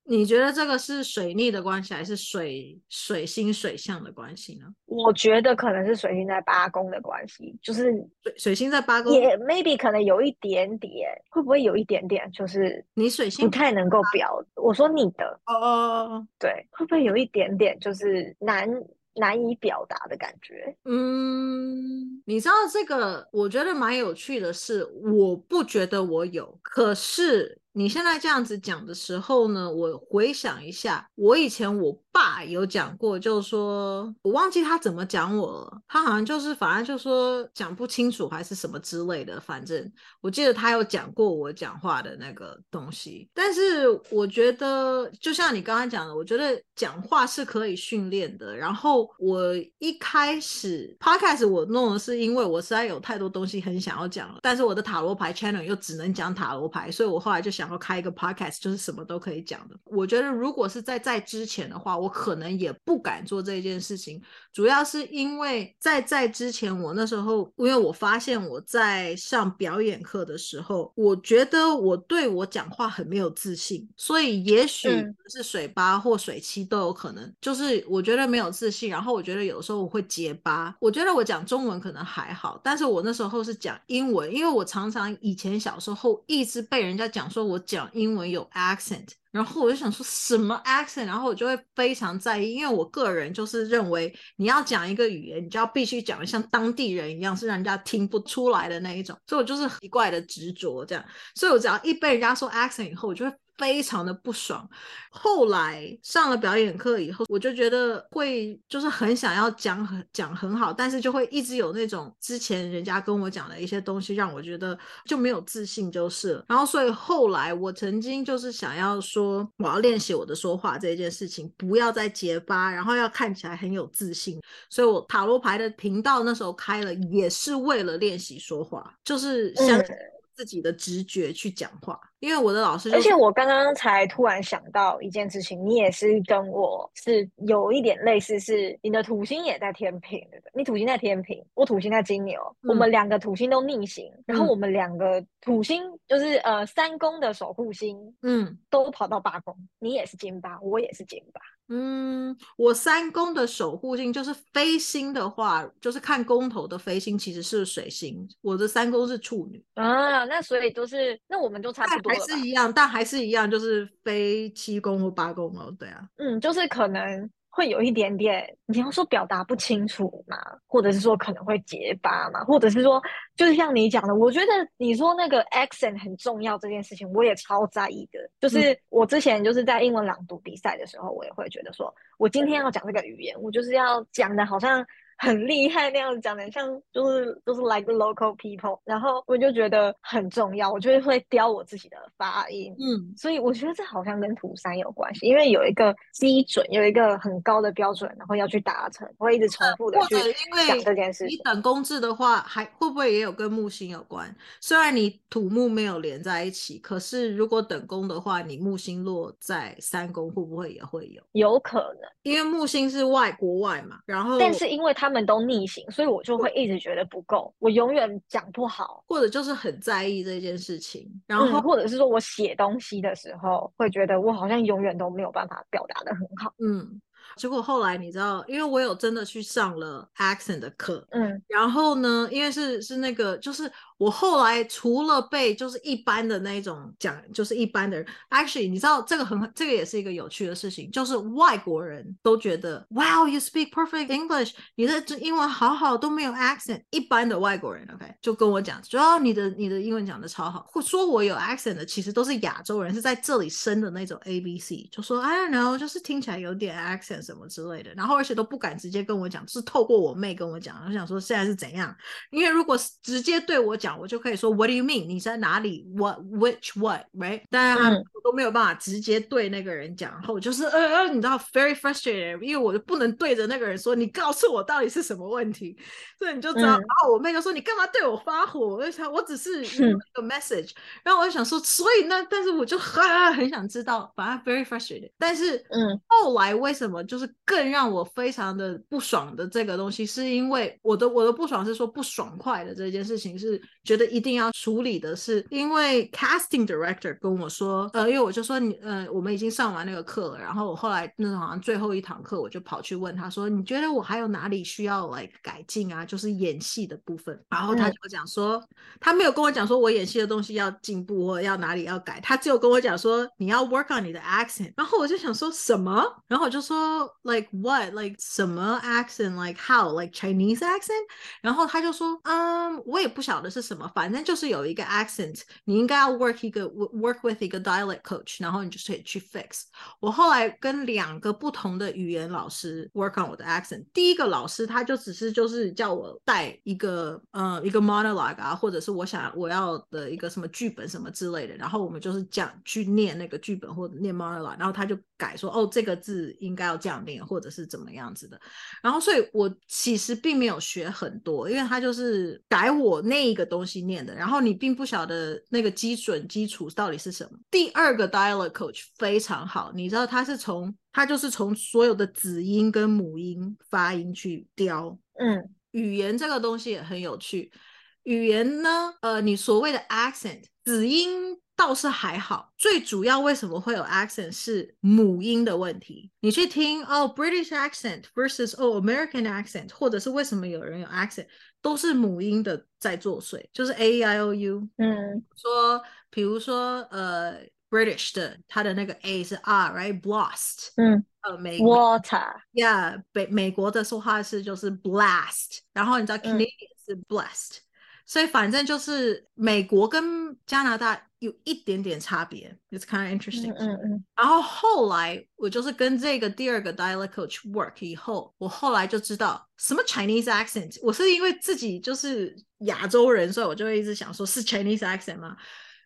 你觉得这个是水逆的关系，还是水水星水象的关系呢？我觉得可能是水星在八宫的关系，就是水水星在八宫，也 maybe 可能有一点点，会不会有一点点，就是你水星不太能够表，我说你的，哦哦哦，对，会不会有一点点就是难？难以表达的感觉。嗯，你知道这个，我觉得蛮有趣的是，我不觉得我有，可是。你现在这样子讲的时候呢，我回想一下，我以前我爸有讲过，就是说我忘记他怎么讲我了，他好像就是反正就说讲不清楚还是什么之类的，反正我记得他有讲过我讲话的那个东西。但是我觉得，就像你刚刚讲的，我觉得讲话是可以训练的。然后我一开始 podcast 我弄的是因为我实在有太多东西很想要讲了，但是我的塔罗牌 channel 又只能讲塔罗牌，所以我后来就。想要开一个 podcast，就是什么都可以讲的。我觉得如果是在在之前的话，我可能也不敢做这件事情。主要是因为在在之前，我那时候，因为我发现我在上表演课的时候，我觉得我对我讲话很没有自信，所以也许是水吧或水七都有可能。就是我觉得没有自信，然后我觉得有时候我会结巴。我觉得我讲中文可能还好，但是我那时候是讲英文，因为我常常以前小时候一直被人家讲说。我讲英文有 accent，然后我就想说什么 accent，然后我就会非常在意，因为我个人就是认为你要讲一个语言，你就要必须讲的像当地人一样，是让人家听不出来的那一种，所以我就是奇怪的执着这样，所以我只要一被人家说 accent 以后，我就会。非常的不爽，后来上了表演课以后，我就觉得会就是很想要讲很讲很好，但是就会一直有那种之前人家跟我讲的一些东西，让我觉得就没有自信就是了。然后所以后来我曾经就是想要说，我要练习我的说话这件事情，不要再结巴，然后要看起来很有自信。所以我塔罗牌的频道那时候开了，也是为了练习说话，就是像。嗯自己的直觉去讲话，因为我的老师，而且我刚刚才突然想到一件事情，你也是跟我是有一点类似，是你的土星也在天平，对不对？你土星在天平，我土星在金牛，嗯、我们两个土星都逆行，然后我们两个土星就是呃三宫的守护星，嗯，都跑到八宫，你也是金八，我也是金八。嗯，我三宫的守护星就是飞星的话，就是看宫头的飞星其实是水星。我的三宫是处女啊，那所以都是，那我们就差不多，还是一样，但还是一样，就是飞七宫或八宫哦，对啊，嗯，就是可能。会有一点点，你要说表达不清楚嘛，或者是说可能会结巴嘛，或者是说，就是像你讲的，我觉得你说那个 accent 很重要这件事情，我也超在意的。就是我之前就是在英文朗读比赛的时候，我也会觉得说，我今天要讲这个语言，我就是要讲的好像很厉害那样子讲的，像就是就是 like local people，然后我就觉得很重要，我就会雕我自己的发音。嗯，所以我觉得这好像跟土三有关系，因为有一个基准，有一个很高的标准，然后要去达成，会一直重复的去讲这件事。你等公制的话，还会不会也有跟木星有关？虽然你土木没有连在一起，可是如果等宫的话，你木星落在三宫，会不会也会有？有可能，因为木星是外国外嘛，然后但是因为他们都逆行，所以我就会一直觉得不够，我永远讲不好，或者就是很在意这件事情，然后、嗯、或者是说我写东西的时候会觉得我好像永远都没有办法表达的很好，嗯。结果后来你知道，因为我有真的去上了 accent 的课，嗯，然后呢，因为是是那个就是。我后来除了被就是一般的那种讲，就是一般的人，actually 你知道这个很这个也是一个有趣的事情，就是外国人都觉得，Wow you speak perfect English，你的英文好好都没有 accent。一般的外国人，OK 就跟我讲，主要你的你的英文讲的超好，或说我有 accent 的，其实都是亚洲人，是在这里生的那种 ABC，就说 I don't know，就是听起来有点 accent 什么之类的，然后而且都不敢直接跟我讲，是透过我妹跟我讲，我想说现在是怎样，因为如果直接对我讲。我就可以说 What do you mean？你在哪里？What which what right？但是他我都没有办法直接对那个人讲，然后我就是呃呃，你知道 very frustrated，因为我就不能对着那个人说，你告诉我到底是什么问题，所以你就知道。嗯、然后我妹就说你干嘛对我发火？我就想我只是一个 message，然后我就想说，所以那但是我就很很想知道，反正 very frustrated。但是嗯，后来为什么就是更让我非常的不爽的这个东西，是因为我的我的不爽是说不爽快的这件事情是。觉得一定要处理的是，因为 casting director 跟我说，呃，因为我就说你，呃，我们已经上完那个课了，然后我后来那种好像最后一堂课，我就跑去问他说，你觉得我还有哪里需要来改进啊？就是演戏的部分。然后他就讲说，嗯、他没有跟我讲说我演戏的东西要进步或要哪里要改，他只有跟我讲说你要 work on 你的 accent。然后我就想说什么？然后我就说 like what？like 什么 accent？like how？like Chinese accent？然后他就说，嗯，我也不晓得是。什么？反正就是有一个 accent，你应该要 work 一个 work with 一个 dialect coach，然后你就可以去 fix。我后来跟两个不同的语言老师 work on 我的 accent。第一个老师他就只是就是叫我带一个呃一个 monologue 啊，或者是我想我要的一个什么剧本什么之类的，然后我们就是讲去念那个剧本或者念 monologue，然后他就改说哦这个字应该要这样念，或者是怎么样子的。然后所以我其实并没有学很多，因为他就是改我那一个东西。念的，然后你并不晓得那个基准基础到底是什么。第二个 dialect coach 非常好，你知道他是从他就是从所有的子音跟母音发音去雕。嗯，语言这个东西也很有趣。语言呢，呃，你所谓的 accent 子音。倒是还好，最主要为什么会有 accent 是母音的问题。你去听哦，British accent versus 哦，American accent，或者是为什么有人有 accent，都是母音的在作祟，就是 A I O U。嗯，说，比如说呃，British 的它的那个 A 是 R，right？Blast。嗯，呃，美 Water。Yeah，北美国的说话是就是 blast，然后你知道 Canadian 是 blessed，嗯，所以反正就是美国跟加拿大。有一点点差别，It's kind of interesting。嗯嗯。然后后来我就是跟这个第二个 dialect coach work 以后，我后来就知道什么 Chinese accent。我是因为自己就是亚洲人，所以我就会一直想说，是 Chinese accent 吗？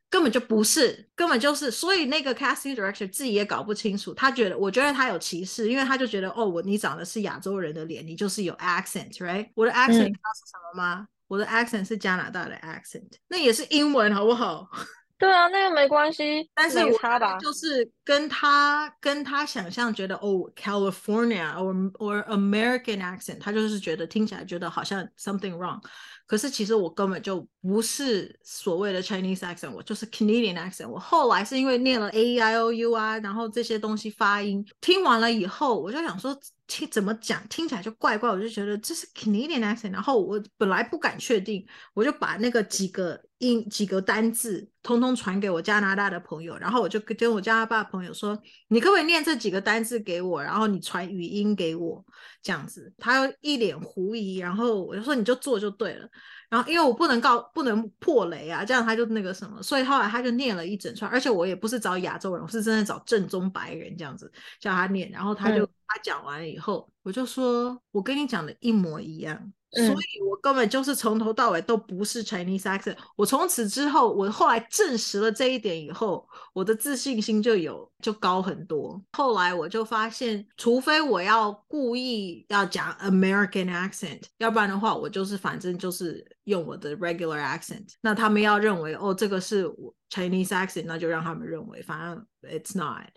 根本就不是，根本就是。所以那个 casting director 自己也搞不清楚，他觉得，我觉得他有歧视，因为他就觉得，哦，我你长的是亚洲人的脸，你就是有 accent，right？我的 accent 你知道是什么吗？嗯、我的 accent 是加拿大的 accent，那也是英文，好不好？对啊，那个没关系，但是我就是跟他跟他想象觉得哦，California or or American accent，他就是觉得听起来觉得好像 something wrong。可是其实我根本就不是所谓的 Chinese accent，我就是 Canadian accent。我后来是因为念了 A E I O U 啊，然后这些东西发音听完了以后，我就想说听怎么讲听起来就怪怪，我就觉得这是 Canadian accent。然后我本来不敢确定，我就把那个几个音几个单字通通传给我加拿大的朋友，然后我就跟我加拿大朋友说，你可不可以念这几个单字给我，然后你传语音给我，这样子。他一脸狐疑，然后我就说你就做就对了。然后因为我不能告不能破雷啊，这样他就那个什么，所以后来他就念了一整串，而且我也不是找亚洲人，我是真的找正宗白人这样子叫他念，然后他就、嗯、他讲完了以后，我就说，我跟你讲的一模一样。嗯、所以我根本就是从头到尾都不是 Chinese accent。我从此之后，我后来证实了这一点以后，我的自信心就有就高很多。后来我就发现，除非我要故意要讲 American accent，要不然的话，我就是反正就是用我的 regular accent。那他们要认为哦，这个是 Chinese accent，那就让他们认为，反正 it's not。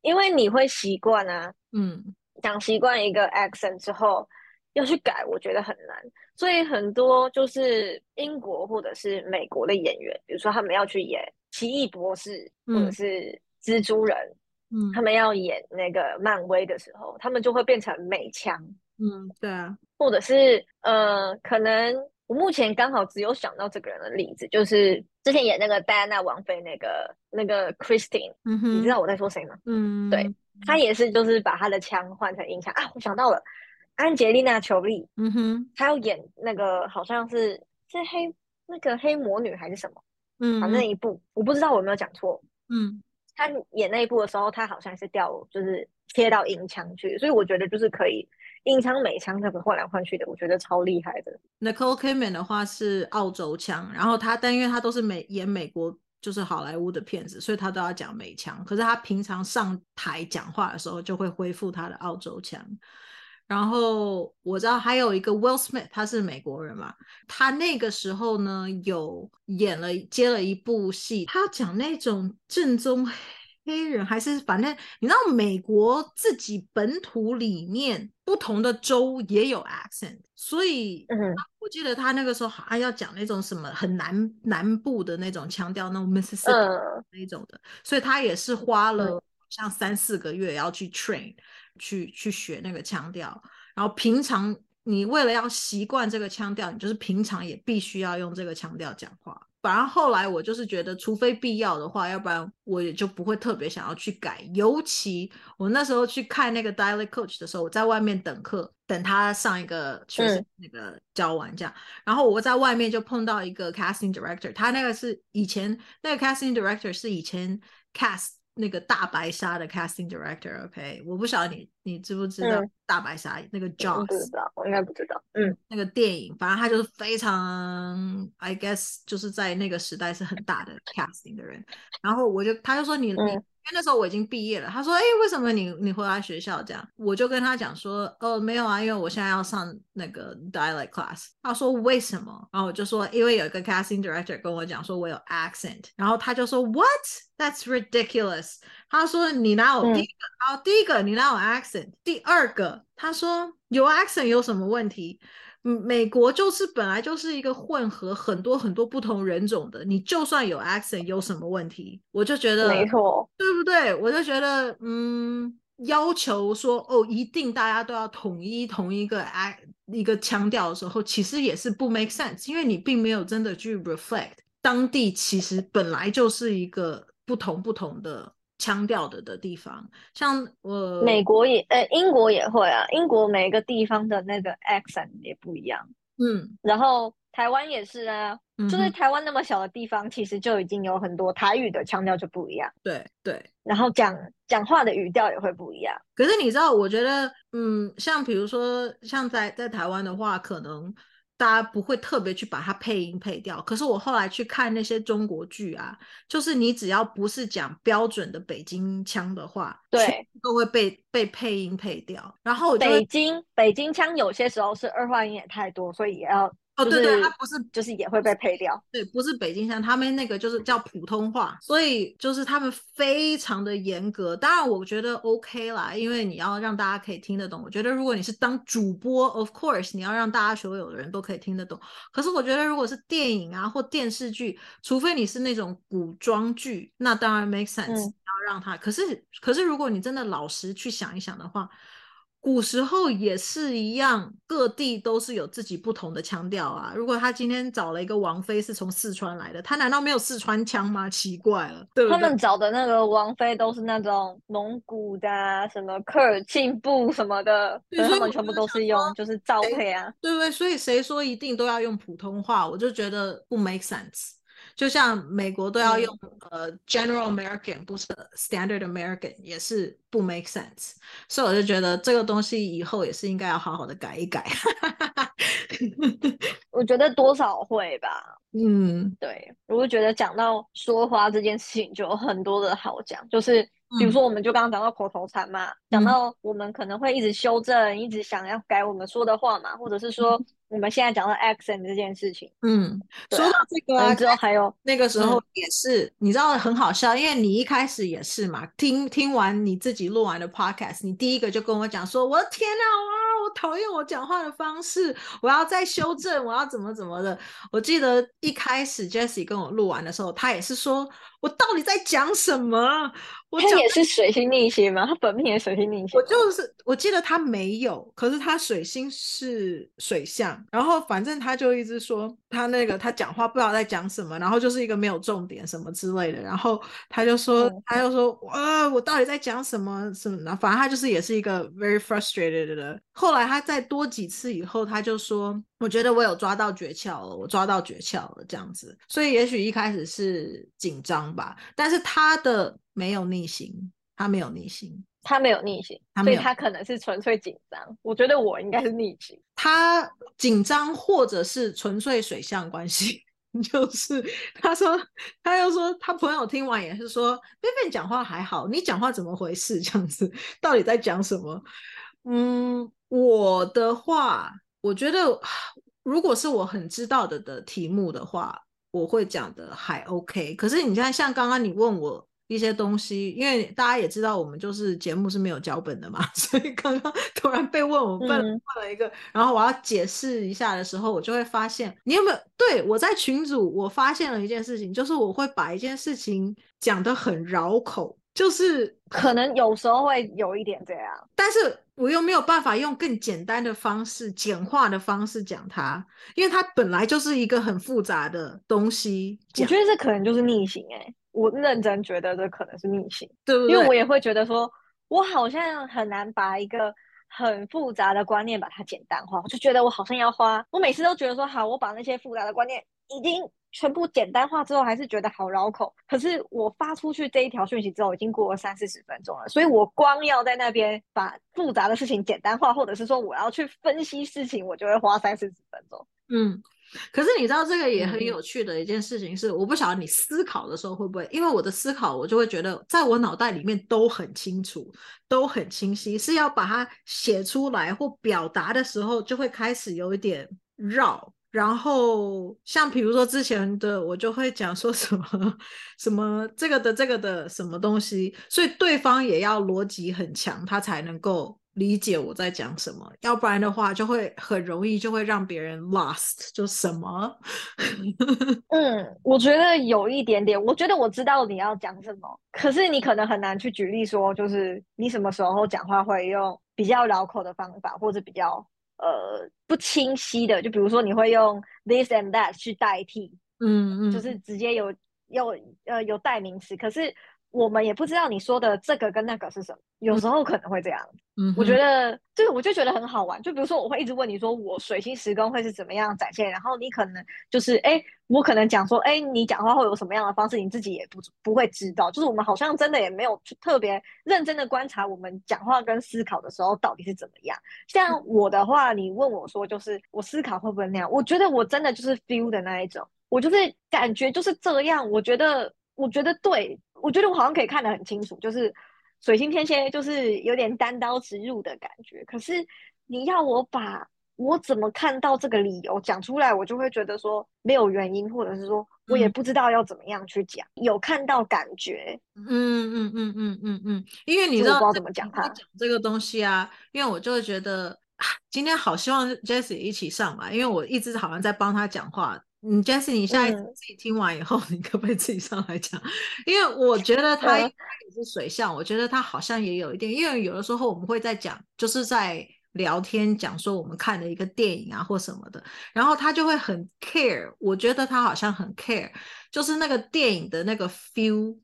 因为你会习惯啊，嗯，讲习惯一个 accent 之后。要去改，我觉得很难，所以很多就是英国或者是美国的演员，比如说他们要去演奇异博士或者是蜘蛛人，嗯，他们要演那个漫威的时候，他们就会变成美腔，嗯，对啊，或者是呃，可能我目前刚好只有想到这个人的例子，就是之前演那个戴安娜王妃那个那个 Christine，嗯哼，你知道我在说谁吗？嗯，对，他也是就是把他的腔换成英腔啊，我想到了。安杰丽娜·裘丽，嗯哼，她要演那个好像是是黑那个黑魔女还是什么，嗯，反正那一部我不知道我有没有讲错，嗯，她演那一部的时候，她好像是掉就是切到英腔去，所以我觉得就是可以英腔美腔这个换来换去的，我觉得超厉害的。Nicole Kidman 的话是澳洲腔，然后她但因为她都是美演美国就是好莱坞的片子，所以她都要讲美腔，可是她平常上台讲话的时候就会恢复她的澳洲腔。然后我知道还有一个 Will Smith，他是美国人嘛，他那个时候呢有演了接了一部戏，他讲那种正宗黑人，还是反正你知道美国自己本土里面不同的州也有 accent，所以我记得他那个时候好像要讲那种什么很南南部的那种腔调，那种 Mississippi 那种的，所以他也是花了像三四个月要去 train。去去学那个腔调，然后平常你为了要习惯这个腔调，你就是平常也必须要用这个腔调讲话。反而后来我就是觉得，除非必要的话，要不然我也就不会特别想要去改。尤其我那时候去看那个 dialect coach 的时候，我在外面等课，等他上一个学生那个教完这样，嗯、然后我在外面就碰到一个 casting director，他那个是以前那个 casting director 是以前 cast。那个大白鲨的 casting director，OK，okay？我不晓得你你知不知道大白鲨、嗯、那个 Jaws？不知道，我应该不知道。嗯，那个电影，反正他就是非常，I guess，就是在那个时代是很大的 casting 的人。然后我就，他就说你、嗯、你。因为那时候我已经毕业了，他说：“哎，为什么你你回来学校这样？”我就跟他讲说：“哦，没有啊，因为我现在要上那个 dialect class。”他说：“为什么？”然后我就说：“因为有一个 casting director 跟我讲说我有 accent。”然后他就说：“What? That's ridiculous。”他说：“你哪有第一个？好、嗯，第一个你哪有 accent？第二个，他说有 accent 有什么问题？”美国就是本来就是一个混合很多很多不同人种的，你就算有 accent 有什么问题？我就觉得没错，对不对？我就觉得，嗯，要求说哦，一定大家都要统一同一个 act 一个腔调的时候，其实也是不 make sense，因为你并没有真的去 reflect 当地其实本来就是一个不同不同的。腔调的的地方，像我美国也，呃，英国也会啊。英国每个地方的那个 accent 也不一样。嗯，然后台湾也是啊，嗯、就是台湾那么小的地方，其实就已经有很多台语的腔调就不一样。对对，然后讲讲话的语调也会不一样。可是你知道，我觉得，嗯，像比如说，像在在台湾的话，可能。大家不会特别去把它配音配掉，可是我后来去看那些中国剧啊，就是你只要不是讲标准的北京腔的话，对，都会被被配音配掉。然后北京北京腔有些时候是二话音也太多，所以也要。哦，对对，它不是，就是也会被配掉。对，不是北京腔，他们那个就是叫普通话，所以就是他们非常的严格。当然，我觉得 OK 啦，因为你要让大家可以听得懂。我觉得如果你是当主播，of course，你要让大家所有的人都可以听得懂。可是我觉得如果是电影啊或电视剧，除非你是那种古装剧，那当然 make sense，嗯，要让他。可是，可是如果你真的老实去想一想的话。古时候也是一样，各地都是有自己不同的腔调啊。如果他今天找了一个王妃是从四川来的，他难道没有四川腔吗？奇怪了，对不对？他们找的那个王妃都是那种蒙古的、啊，什么科尔沁部什么的，所以他们全部都是用就是照配啊，对不对？所以谁说一定都要用普通话？我就觉得不 make sense。就像美国都要用、嗯、呃 General American，不是 Standard American，也是不 make sense。所以我就觉得这个东西以后也是应该要好好的改一改。我觉得多少会吧。嗯，对，我就觉得讲到说话这件事情，就有很多的好讲，就是。比如说，我们就刚刚讲到口头禅嘛，讲、嗯、到我们可能会一直修正，一直想要改我们说的话嘛，或者是说我们现在讲到 accent 这件事情，嗯，啊、说到这个、啊，之后还有 那个时候也是，嗯、你知道很好笑，因为你一开始也是嘛，听听完你自己录完的 podcast，你第一个就跟我讲说，我的天哪，哇，我讨厌我讲话的方式，我要再修正，我要怎么怎么的。我记得一开始 Jessie 跟我录完的时候，他也是说。我到底在讲什么？我他也是水星逆行吗？他本命也水星逆行。我就是，我记得他没有，可是他水星是水象，然后反正他就一直说他那个他讲话不知道在讲什么，然后就是一个没有重点什么之类的，然后他就说、嗯、他就说呃，我到底在讲什么什么的，反正他就是也是一个 very frustrated 的。后来他再多几次以后，他就说。我觉得我有抓到诀窍了，我抓到诀窍了，这样子，所以也许一开始是紧张吧，但是他的没有逆行，他没有逆行，他没有逆行，所以他可能是纯粹紧张。我觉得我应该是逆行，他紧张或者是纯粹水象关系，就是他说，他又说他朋友听完也是说，贝贝讲话还好，你讲话怎么回事？这样子到底在讲什么？嗯，我的话。我觉得，如果是我很知道的的题目的话，我会讲的还 OK。可是你看，像刚刚你问我一些东西，因为大家也知道我们就是节目是没有脚本的嘛，所以刚刚突然被问，我问了问了一个，嗯、然后我要解释一下的时候，我就会发现，你有没有对我在群组，我发现了一件事情，就是我会把一件事情讲得很绕口。就是可能有时候会有一点这样，但是我又没有办法用更简单的方式、简化的方式讲它，因为它本来就是一个很复杂的东西。我觉得这可能就是逆行哎、欸，我认真觉得这可能是逆行，对不对？因为我也会觉得说，我好像很难把一个很复杂的观念把它简单化，我就觉得我好像要花，我每次都觉得说好，我把那些复杂的观念已经。全部简单化之后，还是觉得好绕口。可是我发出去这一条讯息之后，已经过了三四十分钟了，所以我光要在那边把复杂的事情简单化，或者是说我要去分析事情，我就会花三四十分钟。嗯，可是你知道这个也很有趣的一件事情是，嗯、我不晓得你思考的时候会不会，因为我的思考，我就会觉得在我脑袋里面都很清楚，都很清晰，是要把它写出来或表达的时候，就会开始有一点绕。然后像比如说之前的我就会讲说什么什么这个的这个的什么东西，所以对方也要逻辑很强，他才能够理解我在讲什么，要不然的话就会很容易就会让别人 lost，就什么？嗯，我觉得有一点点，我觉得我知道你要讲什么，可是你可能很难去举例说，就是你什么时候讲话会用比较绕口的方法，或者比较。呃，不清晰的，就比如说你会用 this and that 去代替，嗯嗯，就是直接有有呃有代名词，可是。我们也不知道你说的这个跟那个是什么，有时候可能会这样。嗯，我觉得这个我就觉得很好玩。就比如说，我会一直问你说，我水星时宫会是怎么样展现？然后你可能就是，哎，我可能讲说，哎，你讲话会有什么样的方式，你自己也不不会知道。就是我们好像真的也没有特别认真的观察我们讲话跟思考的时候到底是怎么样。像我的话，你问我说，就是我思考会不会那样？我觉得我真的就是 feel 的那一种，我就是感觉就是这样。我觉得，我觉得对。我觉得我好像可以看得很清楚，就是水星天蝎就是有点单刀直入的感觉。可是你要我把我怎么看到这个理由讲出来，我就会觉得说没有原因，或者是说我也不知道要怎么样去讲。嗯、有看到感觉，嗯嗯嗯嗯嗯嗯，因为你知道不知道怎么讲它讲这个东西啊，因为我就会觉得今天好希望 Jessie 一起上来，因为我一直好像在帮他讲话。嗯，Jessie，你下一次自己听完以后，嗯、你可不可以自己上来讲？因为我觉得他也是水象，我觉得他好像也有一点，因为有的时候我们会在讲，就是在聊天讲说我们看的一个电影啊或什么的，然后他就会很 care，我觉得他好像很 care，就是那个电影的那个 feel。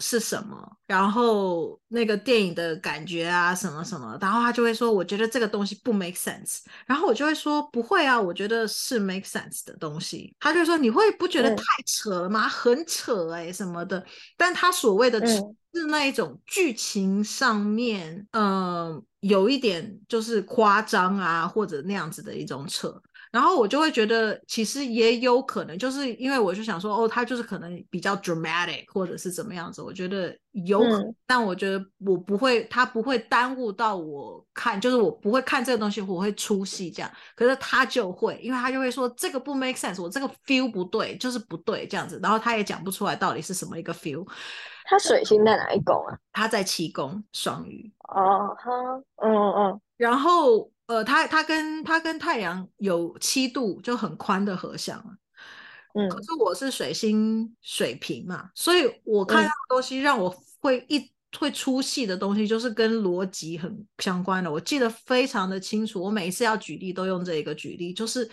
是什么，然后那个电影的感觉啊，什么什么，然后他就会说，我觉得这个东西不 make sense，然后我就会说，不会啊，我觉得是 make sense 的东西。他就说，你会不觉得太扯了吗？嗯、很扯哎、欸，什么的。但他所谓的扯是那一种剧情上面，嗯、呃，有一点就是夸张啊，或者那样子的一种扯。然后我就会觉得，其实也有可能，就是因为我就想说，哦，他就是可能比较 dramatic，或者是怎么样子。我觉得有可能，嗯、但我觉得我不会，他不会耽误到我看，就是我不会看这个东西，我会出戏这样。可是他就会，因为他就会说这个不 make sense，我这个 feel 不对，就是不对这样子。然后他也讲不出来到底是什么一个 feel。他水星在哪一宫啊？他在七宫双鱼。哦哈，嗯嗯。然后。呃，它它跟它跟太阳有七度就很宽的合相，嗯，可是我是水星水平嘛，所以我看到的东西让我会一、嗯、会出戏的东西，就是跟逻辑很相关的。我记得非常的清楚，我每一次要举例都用这一个举例，就是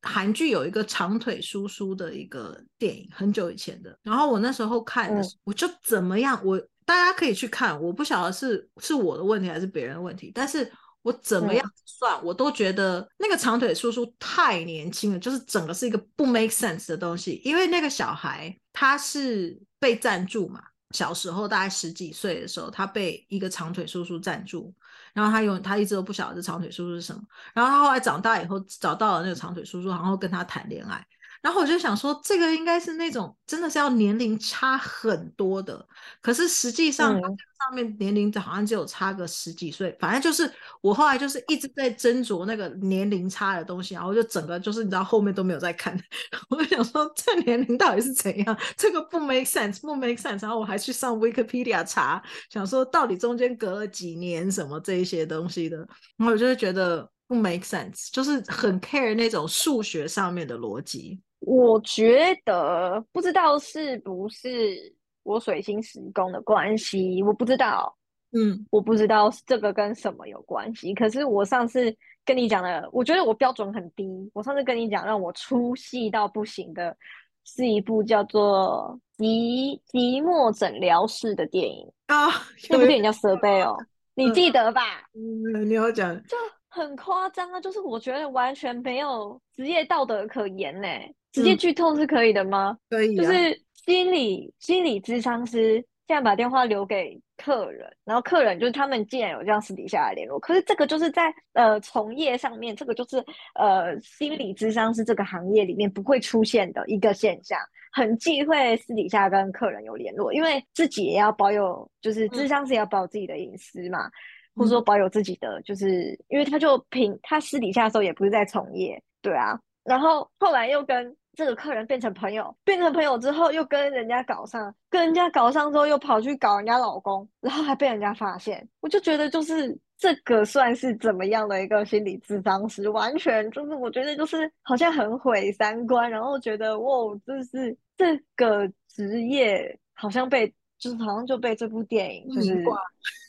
韩剧有一个长腿叔叔的一个电影，很久以前的。然后我那时候看的时候，嗯、我就怎么样，我大家可以去看，我不晓得是是我的问题还是别人的问题，但是。我怎么样算，我都觉得那个长腿叔叔太年轻了，就是整个是一个不 make sense 的东西。因为那个小孩他是被赞助嘛，小时候大概十几岁的时候，他被一个长腿叔叔赞助，然后他有他一直都不晓得这长腿叔叔是什么，然后他后来长大以后找到了那个长腿叔叔，然后跟他谈恋爱。然后我就想说，这个应该是那种真的是要年龄差很多的，可是实际上上面年龄好像只有差个十几岁，反正就是我后来就是一直在斟酌那个年龄差的东西，然后就整个就是你知道后面都没有再看，我就想说这年龄到底是怎样，这个不 make sense，不 make sense，然后我还去上 Wikipedia 查，想说到底中间隔了几年什么这一些东西的，然后我就会觉得不 make sense，就是很 care 那种数学上面的逻辑。我觉得不知道是不是我水星时宫的关系，我不知道，嗯，我不知道这个跟什么有关系。可是我上次跟你讲的，我觉得我标准很低。我上次跟你讲让我出戏到不行的，是一部叫做《寂寂寞诊疗室》的电影啊，那部电影叫《蛇贝》哦，你记得吧？嗯，你有讲，就很夸张啊，就是我觉得完全没有职业道德可言呢。直接剧透是可以的吗？嗯、可以、啊，就是心理心理咨商师现在把电话留给客人，然后客人就是他们竟然有这样私底下来联络，可是这个就是在呃从业上面，这个就是呃心理咨商师这个行业里面不会出现的一个现象，很忌讳私底下跟客人有联络，因为自己也要保有，就是咨商师也要保有自己的隐私嘛，嗯、或者说保有自己的，就是因为他就凭他私底下的时候也不是在从业，对啊。然后后来又跟这个客人变成朋友，变成朋友之后又跟人家搞上，跟人家搞上之后又跑去搞人家老公，然后还被人家发现。我就觉得就是这个算是怎么样的一个心理智商师，完全就是我觉得就是好像很毁三观，然后觉得哇，就是这个职业好像被就是好像就被这部电影就是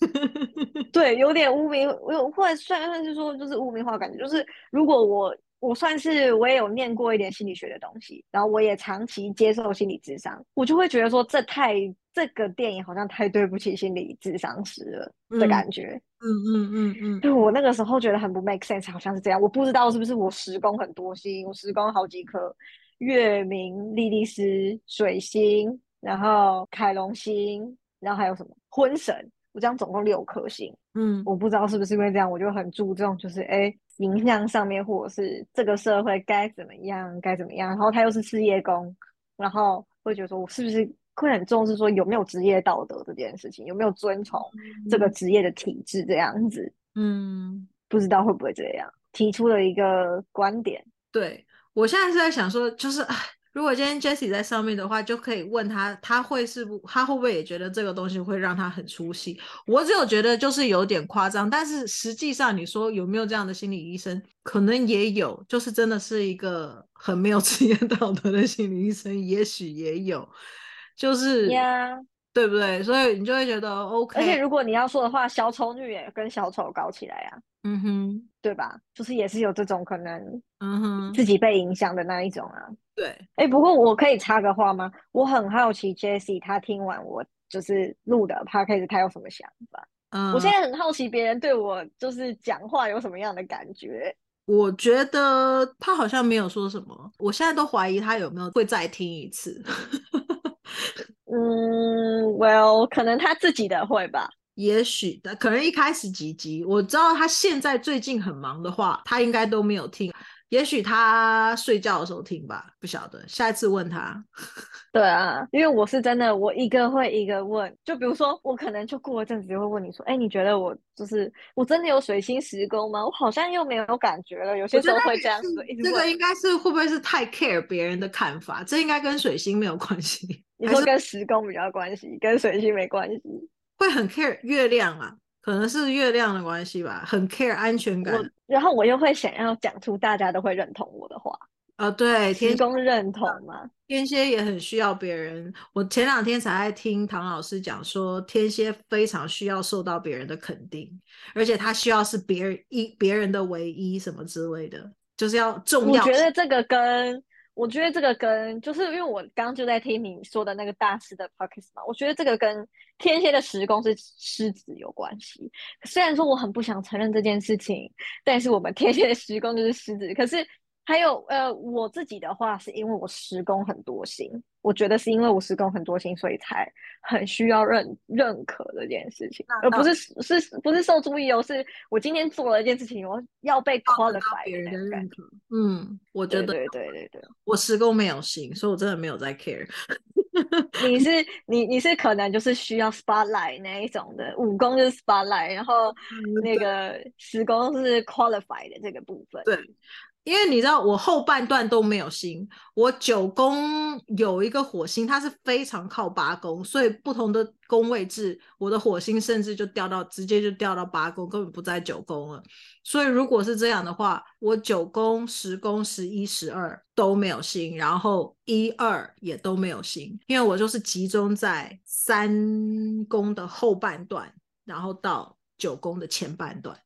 对有点污名，我或者算算是说就是污名化感觉，就是如果我。我算是我也有念过一点心理学的东西，然后我也长期接受心理智商，我就会觉得说这太这个电影好像太对不起心理智商师了的感觉。嗯嗯嗯嗯，就我那个时候觉得很不 make sense，好像是这样。我不知道是不是我时工很多星，我时工好几颗月明、莉莉丝、水星，然后凯龙星，然后还有什么婚神，我这样总共六颗星。嗯，我不知道是不是因为这样，我就很注重就是哎。形象上面，或者是这个社会该怎么样，该怎么样，然后他又是事业工，然后会觉得说，我是不是会很重视说有没有职业道德这件事情，有没有遵从这个职业的体制这样子？嗯，不知道会不会这样，提出了一个观点。对，我现在是在想说，就是哎。如果今天 Jessie 在上面的话，就可以问他，他会是不，他会不会也觉得这个东西会让他很出戏？我只有觉得就是有点夸张，但是实际上你说有没有这样的心理医生，可能也有，就是真的是一个很没有 职业道德的心理医生，也许也有，就是，Yeah. 对不对？所以你就会觉得 OK。而且如果你要说的话，小丑女也跟小丑搞起来啊，嗯哼，对吧？就是也是有这种可能，嗯哼，自己被影响的那一种啊。对，哎，不过我可以插个话吗？我很好奇，Jessie 他听完我就是录的 podcast 他有什么想法？嗯，我现在很好奇别人对我就是讲话有什么样的感觉。我觉得他好像没有说什么，我现在都怀疑他有没有会再听一次。嗯，Well，可能他自己的会吧。也许的，可能一开始几集，我知道他现在最近很忙的话，他应该都没有听。也许他睡觉的时候听吧，不晓得。下一次问他。对啊，因为我是真的，我一个会一个问。就比如说，我可能就过一阵子就会问你说：“哎，你觉得我就是我真的有水星时宫吗？”我好像又没有感觉了。有些时候会这样子。这个应该是会不会是太 care 别人的看法？这应该跟水星没有关系。你说跟时宫比较关系，跟水星没关系。会很 care 月亮啊，可能是月亮的关系吧，很 care 安全感。然后我又会想要讲出大家都会认同我的话啊、哦，对，天宫认同嘛，天蝎也很需要别人。我前两天才在听唐老师讲说，天蝎非常需要受到别人的肯定，而且他需要是别人一别人的唯一什么之类的，就是要重要。我觉得这个跟。我觉得这个跟就是因为我刚刚就在听你说的那个大师的 pocket 嘛，我觉得这个跟天蝎的时宫是狮子有关系。虽然说我很不想承认这件事情，但是我们天蝎的时宫就是狮子，可是。还有呃，我自己的话是因为我施工很多心，我觉得是因为我施工很多心，所以才很需要认认可这件事情，而不是是不是受注意哦，是我今天做了一件事情，我要被 qualify 别人的认可。嗯，我觉得对对对我时工没有心，所以我真的没有在 care。你是你你是可能就是需要 spotlight 那一种的，武功就是 spotlight，然后那个时工是 qualify 的这个部分。对。因为你知道我后半段都没有星，我九宫有一个火星，它是非常靠八宫，所以不同的宫位置，我的火星甚至就掉到直接就掉到八宫，根本不在九宫了。所以如果是这样的话，我九宫、十宫、十一、十二都没有星，然后一二也都没有星，因为我就是集中在三宫的后半段，然后到九宫的前半段。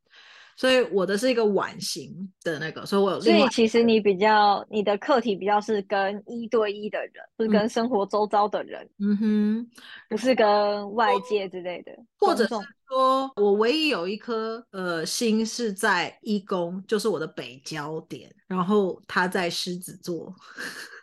所以我的是一个碗型的那个，所以我有。所以其实你比较你的课题比较是跟一对一的人，不是跟生活周遭的人，嗯哼，不是跟外界之类的。或者是说我唯一有一颗呃心是在一宫，就是我的北焦点，然后他在狮子座，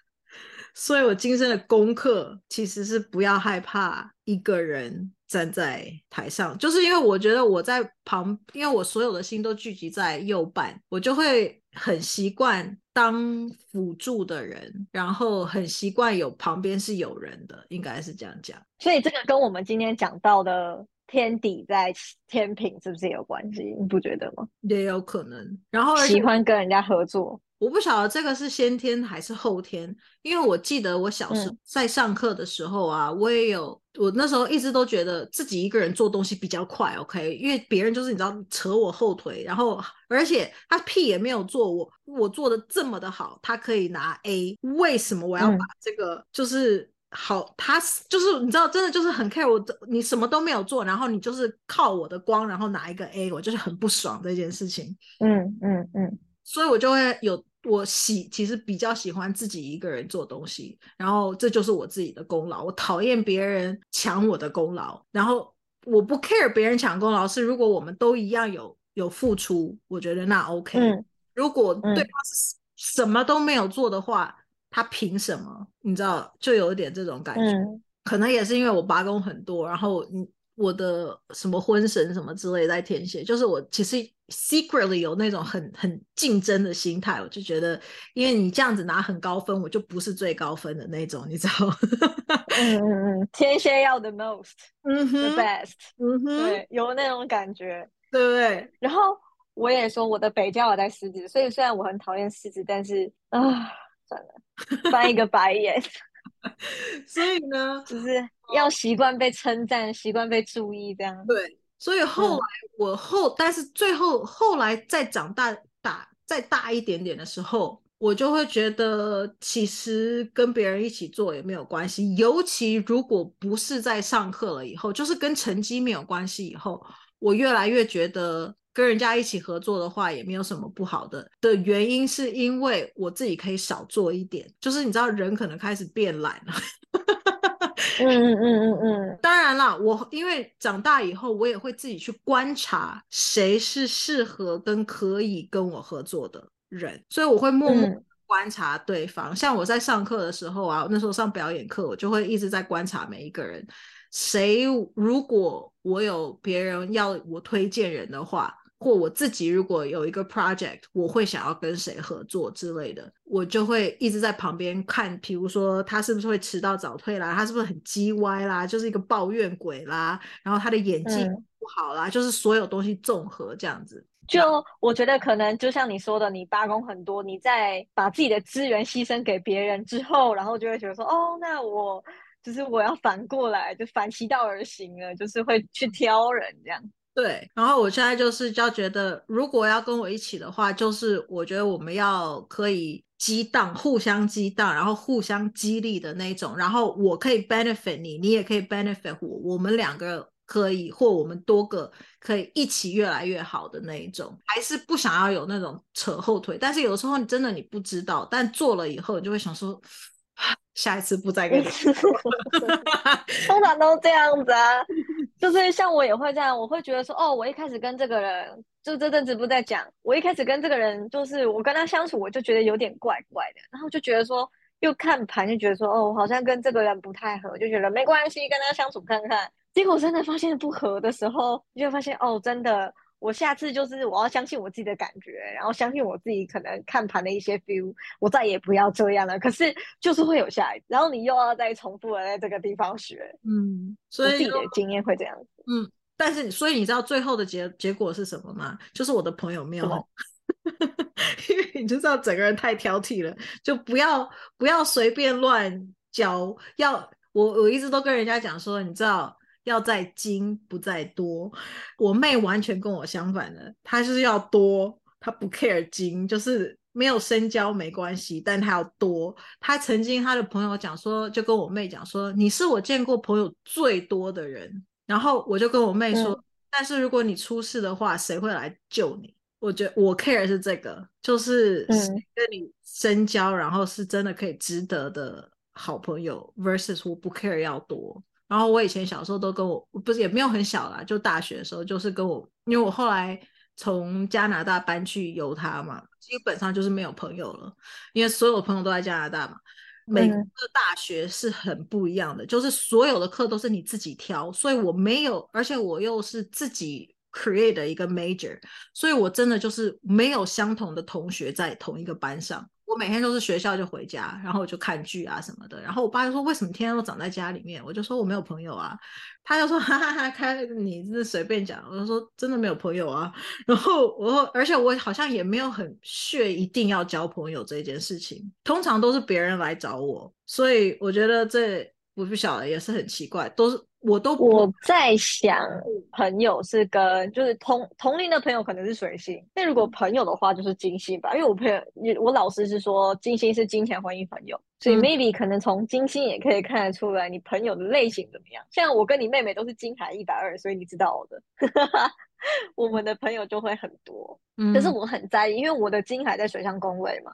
所以我今生的功课其实是不要害怕一个人。站在台上，就是因为我觉得我在旁，因为我所有的心都聚集在右半，我就会很习惯当辅助的人，然后很习惯有旁边是有人的，应该是这样讲。所以这个跟我们今天讲到的天底在天平是不是有关系？你不觉得吗？也有可能。然后喜欢跟人家合作。我不晓得这个是先天还是后天，因为我记得我小时候在上课的时候啊，嗯、我也有，我那时候一直都觉得自己一个人做东西比较快，OK，因为别人就是你知道扯我后腿，然后而且他屁也没有做我，我做的这么的好，他可以拿 A，为什么我要把这个就是好，嗯、他就是你知道真的就是很 care 我，你什么都没有做，然后你就是靠我的光，然后拿一个 A，我就是很不爽这件事情，嗯嗯嗯，所以我就会有。我喜其实比较喜欢自己一个人做东西，然后这就是我自己的功劳。我讨厌别人抢我的功劳，然后我不 care 别人抢功劳。是如果我们都一样有有付出，我觉得那 OK。嗯，如果对方是什么都没有做的话，嗯，他凭什么？你知道，就有一点这种感觉。嗯，可能也是因为我八宫很多，然后嗯。我的什么婚神什么之类在天蝎，就是我其实 secretly 有那种很很竞争的心态，我就觉得，因为你这样子拿很高分，我就不是最高分的那种，你知道？嗯嗯嗯，天蝎要 the most，嗯哼，the best，嗯哼，对，有那种感觉，对不对？然后我也说我的北交我在狮子，所以虽然我很讨厌狮子，但是啊，算了，翻一个白眼。所以呢，就是要习惯被称赞，习惯被注意，这样。对，所以后来我后，嗯、但是最后后来再长大大再大一点点的时候，我就会觉得其实跟别人一起做也没有关系，尤其如果不是在上课了以后，就是跟成绩没有关系以后，我越来越觉得。跟人家一起合作的话也没有什么不好的，的原因是因为我自己可以少做一点，就是你知道人可能开始变懒了，嗯嗯嗯嗯嗯。当然了，我因为长大以后，我也会自己去观察谁是适合跟可以跟我合作的人，所以我会默默观察对方。嗯、像我在上课的时候啊，那时候上表演课，我就会一直在观察每一个人。谁如果我有别人要我推荐人的话。或我自己如果有一个 project，我会想要跟谁合作之类的，我就会一直在旁边看，比如说他是不是会迟到早退啦，他是不是很叽歪啦，就是一个抱怨鬼啦，然后他的演技不好啦，嗯、就是所有东西综合这样子。就我觉得可能就像你说的，你八公很多，你在把自己的资源牺牲给别人之后，然后就会觉得说，哦，那我就是我要反过来，就反其道而行了，就是会去挑人这样。对，然后我现在就是要觉得，如果要跟我一起的话，就是我觉得我们要可以激荡，互相激荡，然后互相激励的那种。然后我可以 benefit 你，你也可以 benefit 我，我们两个可以，或我们多个可以一起越来越好的那一种。还是不想要有那种扯后腿，但是有时候你真的你不知道，但做了以后你就会想说。下一次不再跟你 通常都这样子啊，就是像我也会这样，我会觉得说，哦，我一开始跟这个人，就这阵子不在讲，我一开始跟这个人，就是我跟他相处，我就觉得有点怪怪的，然后就觉得说，又看盘就觉得说，哦，我好像跟这个人不太合，就觉得没关系，跟他相处看看，结果真的发现不合的时候，你就发现，哦，真的。我下次就是我要相信我自己的感觉，然后相信我自己可能看盘的一些 feel，我再也不要这样了。可是就是会有下一次，然后你又要再重复的在这个地方学，嗯，所以自己的经验会这样子，嗯。但是所以你知道最后的结结果是什么吗？就是我的朋友没有，因为你就知道整个人太挑剔了，就不要不要随便乱交。要我我一直都跟人家讲说，你知道。要在精不在多，我妹完全跟我相反的，她就是要多，她不 care 精，就是没有深交没关系，但她要多。她曾经她的朋友讲说，就跟我妹讲说，你是我见过朋友最多的人。然后我就跟我妹说，嗯、但是如果你出事的话，谁会来救你？我觉得我 care 是这个，就是跟你深交，然后是真的可以值得的好朋友，versus 我不 care 要多。然后我以前小时候都跟我，不是也没有很小啦，就大学的时候就是跟我，因为我后来从加拿大搬去犹他嘛，基本上就是没有朋友了，因为所有朋友都在加拿大嘛。每个大学是很不一样的，嗯、就是所有的课都是你自己挑，所以我没有，而且我又是自己 create 的一个 major，所以我真的就是没有相同的同学在同一个班上。我每天都是学校就回家，然后我就看剧啊什么的。然后我爸就说：“为什么天天都长在家里面？”我就说：“我没有朋友啊。”他就说：“哈哈哈，开你真是随便讲。”我就说：“真的没有朋友啊。”然后我而且我好像也没有很血一定要交朋友这件事情，通常都是别人来找我，所以我觉得这我不晓得也是很奇怪，都是。我都我在想，朋友是跟就是同同龄的朋友可能是水星，但如果朋友的话就是金星吧，因为我朋友，我老师是说金星是金钱婚姻朋友，所以 maybe 可能从金星也可以看得出来你朋友的类型怎么样。像我跟你妹妹都是金海一百二，所以你知道我的，我们的朋友就会很多，嗯，但是我很在意，因为我的金海在水上宫位嘛。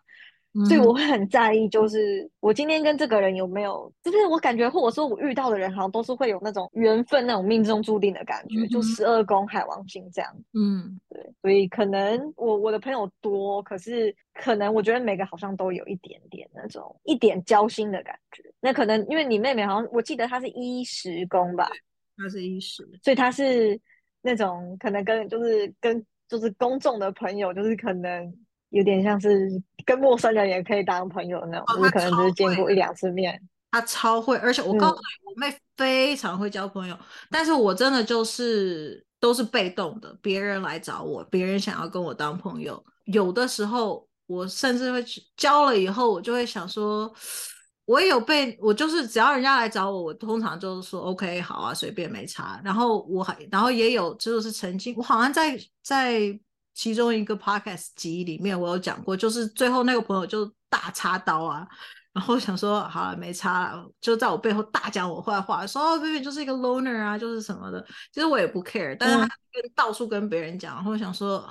所以我会很在意，就是我今天跟这个人有没有，就是我感觉或者说我遇到的人，好像都是会有那种缘分、那种命中注定的感觉，嗯、就十二宫海王星这样。嗯，对。所以可能我我的朋友多，可是可能我觉得每个好像都有一点点那种一点交心的感觉。那可能因为你妹妹好像我记得她是一十宫吧，她是一十，所以她是那种可能跟就是跟就是公众的朋友，就是可能。有点像是跟陌生人也可以当朋友那种，哦、就是可能只是见过一两次面。他超会，而且我告诉你，嗯、我妹非常会交朋友，但是我真的就是都是被动的，别人来找我，别人想要跟我当朋友。有的时候我甚至会去交了以后，我就会想说，我也有被我就是只要人家来找我，我通常就是说 OK 好啊，随便没差。然后我还然后也有就是曾经我好像在在。其中一个 podcast 集里面，我有讲过，就是最后那个朋友就大插刀啊，然后想说好了没差了，就在我背后大讲我坏话，说哦，Vivian 就是一个 loner 啊，就是什么的。其实我也不 care，但是他跟到处跟别人讲，然后想说，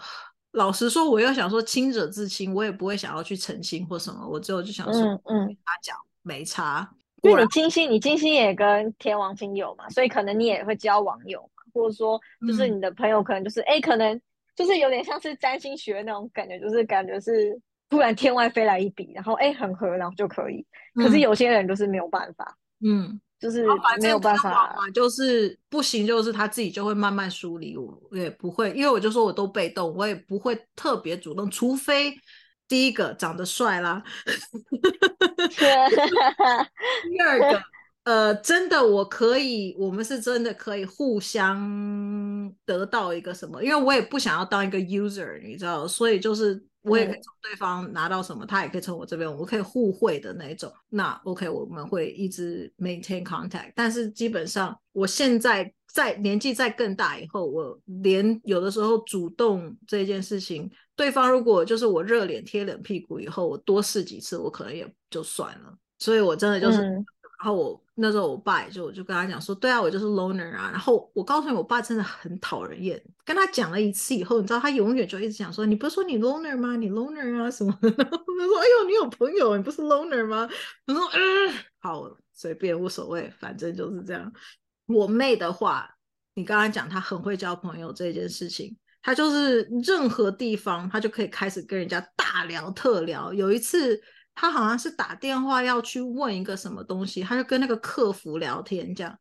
老实说，我又想说清者自清，我也不会想要去澄清或什么，我最后就想说，嗯嗯，他讲没差。因为你金星，你金星也跟天王星有嘛，所以可能你也会交网友嘛，或者说就是你的朋友可能就是哎、嗯，可能就是有点像是占星学那种感觉，就是感觉是突然天外飞来一笔，然后哎很合，然后就可以。可是有些人就是没有办法，嗯，就是没有办法，就是不行，就是他自己就会慢慢梳理我，我也不会，因为我就说我都被动，我也不会特别主动，除非。第一个长得帅啦，第二个，呃，真的我可以，我们是真的可以互相得到一个什么，因为我也不想要当一个 user，你知道，所以就是我也可以从对方拿到什么，嗯、他也可以从我这边，我们可以互惠的那种。那 OK，我们会一直 maintain contact，但是基本上我现在。在年纪再更大以后，我连有的时候主动这件事情，对方如果就是我热脸贴冷屁股以后，我多试几次，我可能也就算了。所以我真的就是，嗯、然后我那时候我爸也就我就跟他讲说，对啊，我就是 loner 啊。然后我告诉你，我爸真的很讨人厌。跟他讲了一次以后，你知道他永远就一直讲说，你不是说你 loner 吗？你 loner 啊什么的。然后他说，哎呦，你有朋友，你不是 loner 吗？我说，嗯，好，随便无所谓，反正就是这样。我妹的话，你刚刚讲她很会交朋友这件事情，她就是任何地方她就可以开始跟人家大聊特聊。有一次，他好像是打电话要去问一个什么东西，他就跟那个客服聊天这样，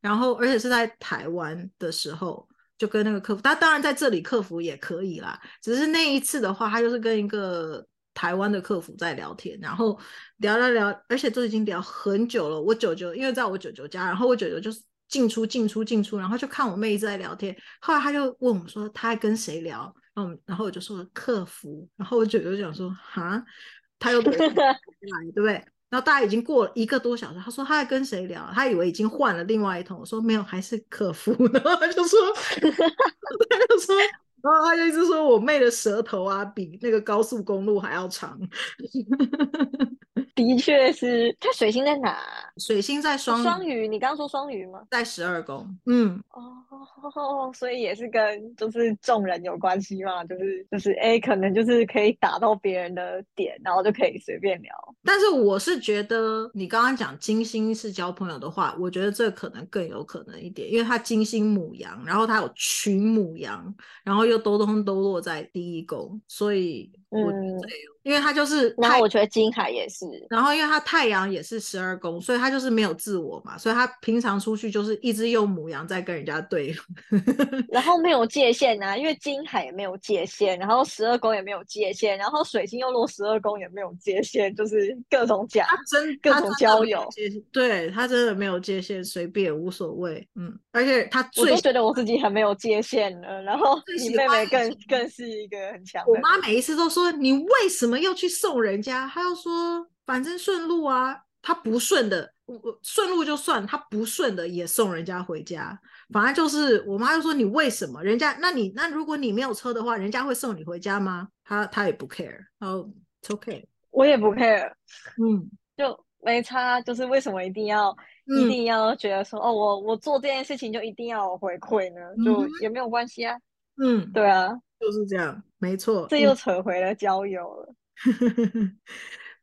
然后而且是在台湾的时候，就跟那个客服，他当然在这里客服也可以啦，只是那一次的话，他就是跟一个台湾的客服在聊天，然后聊聊聊，而且都已经聊很久了。我舅舅因为在我舅舅家，然后我舅舅就是。进出进出进出，然后就看我妹一直在聊天。后来他就问我们说他在跟谁聊，然后然后我就说客服，然后我舅舅就讲说哈，他又 来对不对？然后大概已经过了一个多小时，他说他在跟谁聊，他以为已经换了另外一通，我说没有，还是客服。然后他就说，他就说，然后他就一直说我妹的舌头啊，比那个高速公路还要长。的确是，他水星在哪？水星在双双鱼。你刚刚说双鱼吗？在十二宫。嗯，哦，所以也是跟就是众人有关系嘛，就是就是哎，可能就是可以打到别人的点，然后就可以随便聊。但是我是觉得，你刚刚讲金星是交朋友的话，我觉得这可能更有可能一点，因为他金星母羊，然后他有群母羊，然后又都都都落在第一宫，所以我觉得。嗯。因为他就是，然后我觉得金海也是，然后因为他太阳也是十二宫，所以他就是没有自我嘛，所以他平常出去就是一只用母羊在跟人家对，然后没有界限啊，因为金海也没有界限，然后十二宫也没有界限，然后水星又落十二宫也没有界限，就是各种讲，他真各种交友，对他真的没有界限，随便无所谓，嗯，而且他最我都觉得我自己很没有界限了，然后你妹妹更更是一个很强，我妈每一次都说你为什么。要去送人家，他又说反正顺路啊，他不顺的，我顺路就算，他不顺的也送人家回家。反正就是我妈就说你为什么人家？那你那如果你没有车的话，人家会送你回家吗？他他也不 care，哦，it's okay，我也不 care，嗯，就没差。就是为什么一定要、嗯、一定要觉得说哦，我我做这件事情就一定要回馈呢？就也没有关系啊。嗯，对啊，就是这样，没错。这又扯回了交友了。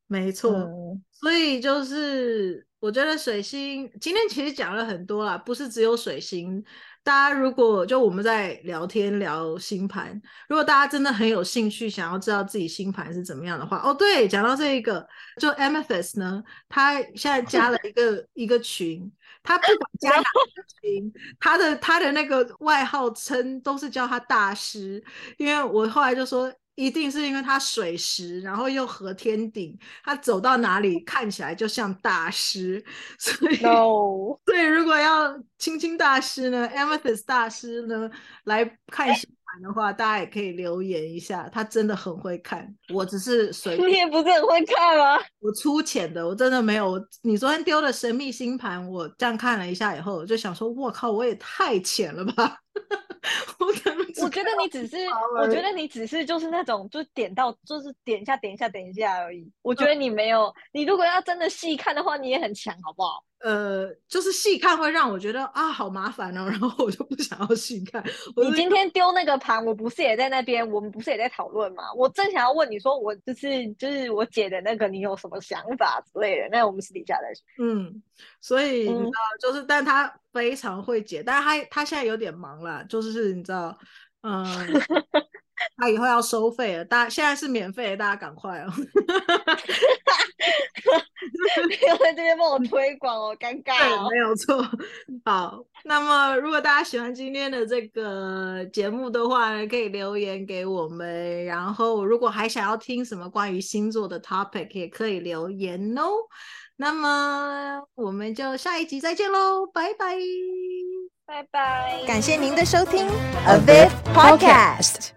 没错，嗯，所以就是我觉得水星今天其实讲了很多啦，不是只有水星。大家如果就我们在聊天聊星盘，如果大家真的很有兴趣，想要知道自己星盘是怎么样的话，哦，对，讲到这一个，就 Amethyst 呢，他现在加了一个一个群，他不管家哪他的他的那个外号称都是叫他大师，因为我后来就说。一定是因为他水石，然后又合天顶，他走到哪里看起来就像大师，所以，No. 所以如果要青青大师呢，Amethyst 大师呢来看星盘的话，大家也可以留言一下，他真的很会看。我只是随便，你也不是很会看吗？我粗浅的，我真的没有。你昨天丢的神秘星盘，我这样看了一下以后，我就想说，我靠，我也太浅了吧。我觉得你只是，我觉得你只是就是那种，就点到就是点一下，点一下，点一下而已。我觉得你没有，你如果要真的细看的话，你也很强，好不好？呃，就是细看会让我觉得啊，好麻烦哦，然后我就不想要细看。你今天丢那个盘，我不是也在那边，我们不是也在讨论吗？我正想要问你说，我就是就是我姐的那个，你有什么想法之类的？那我们私底下再说。嗯，所以、嗯、你知道，就是，但他非常会解，但是他他现在有点忙了，就是你知道，嗯。他以后要收费了，大家现在是免费的，大家赶快哦！要在这边帮我推广哦，尴 尬哦。没有错。好，那么如果大家喜欢今天的这个节目的话，可以留言给我们。然后，如果还想要听什么关于星座的 topic，也可以留言哦。那么，我们就下一集再见喽，拜拜，拜拜。感谢您的收听，A Viv Podcast。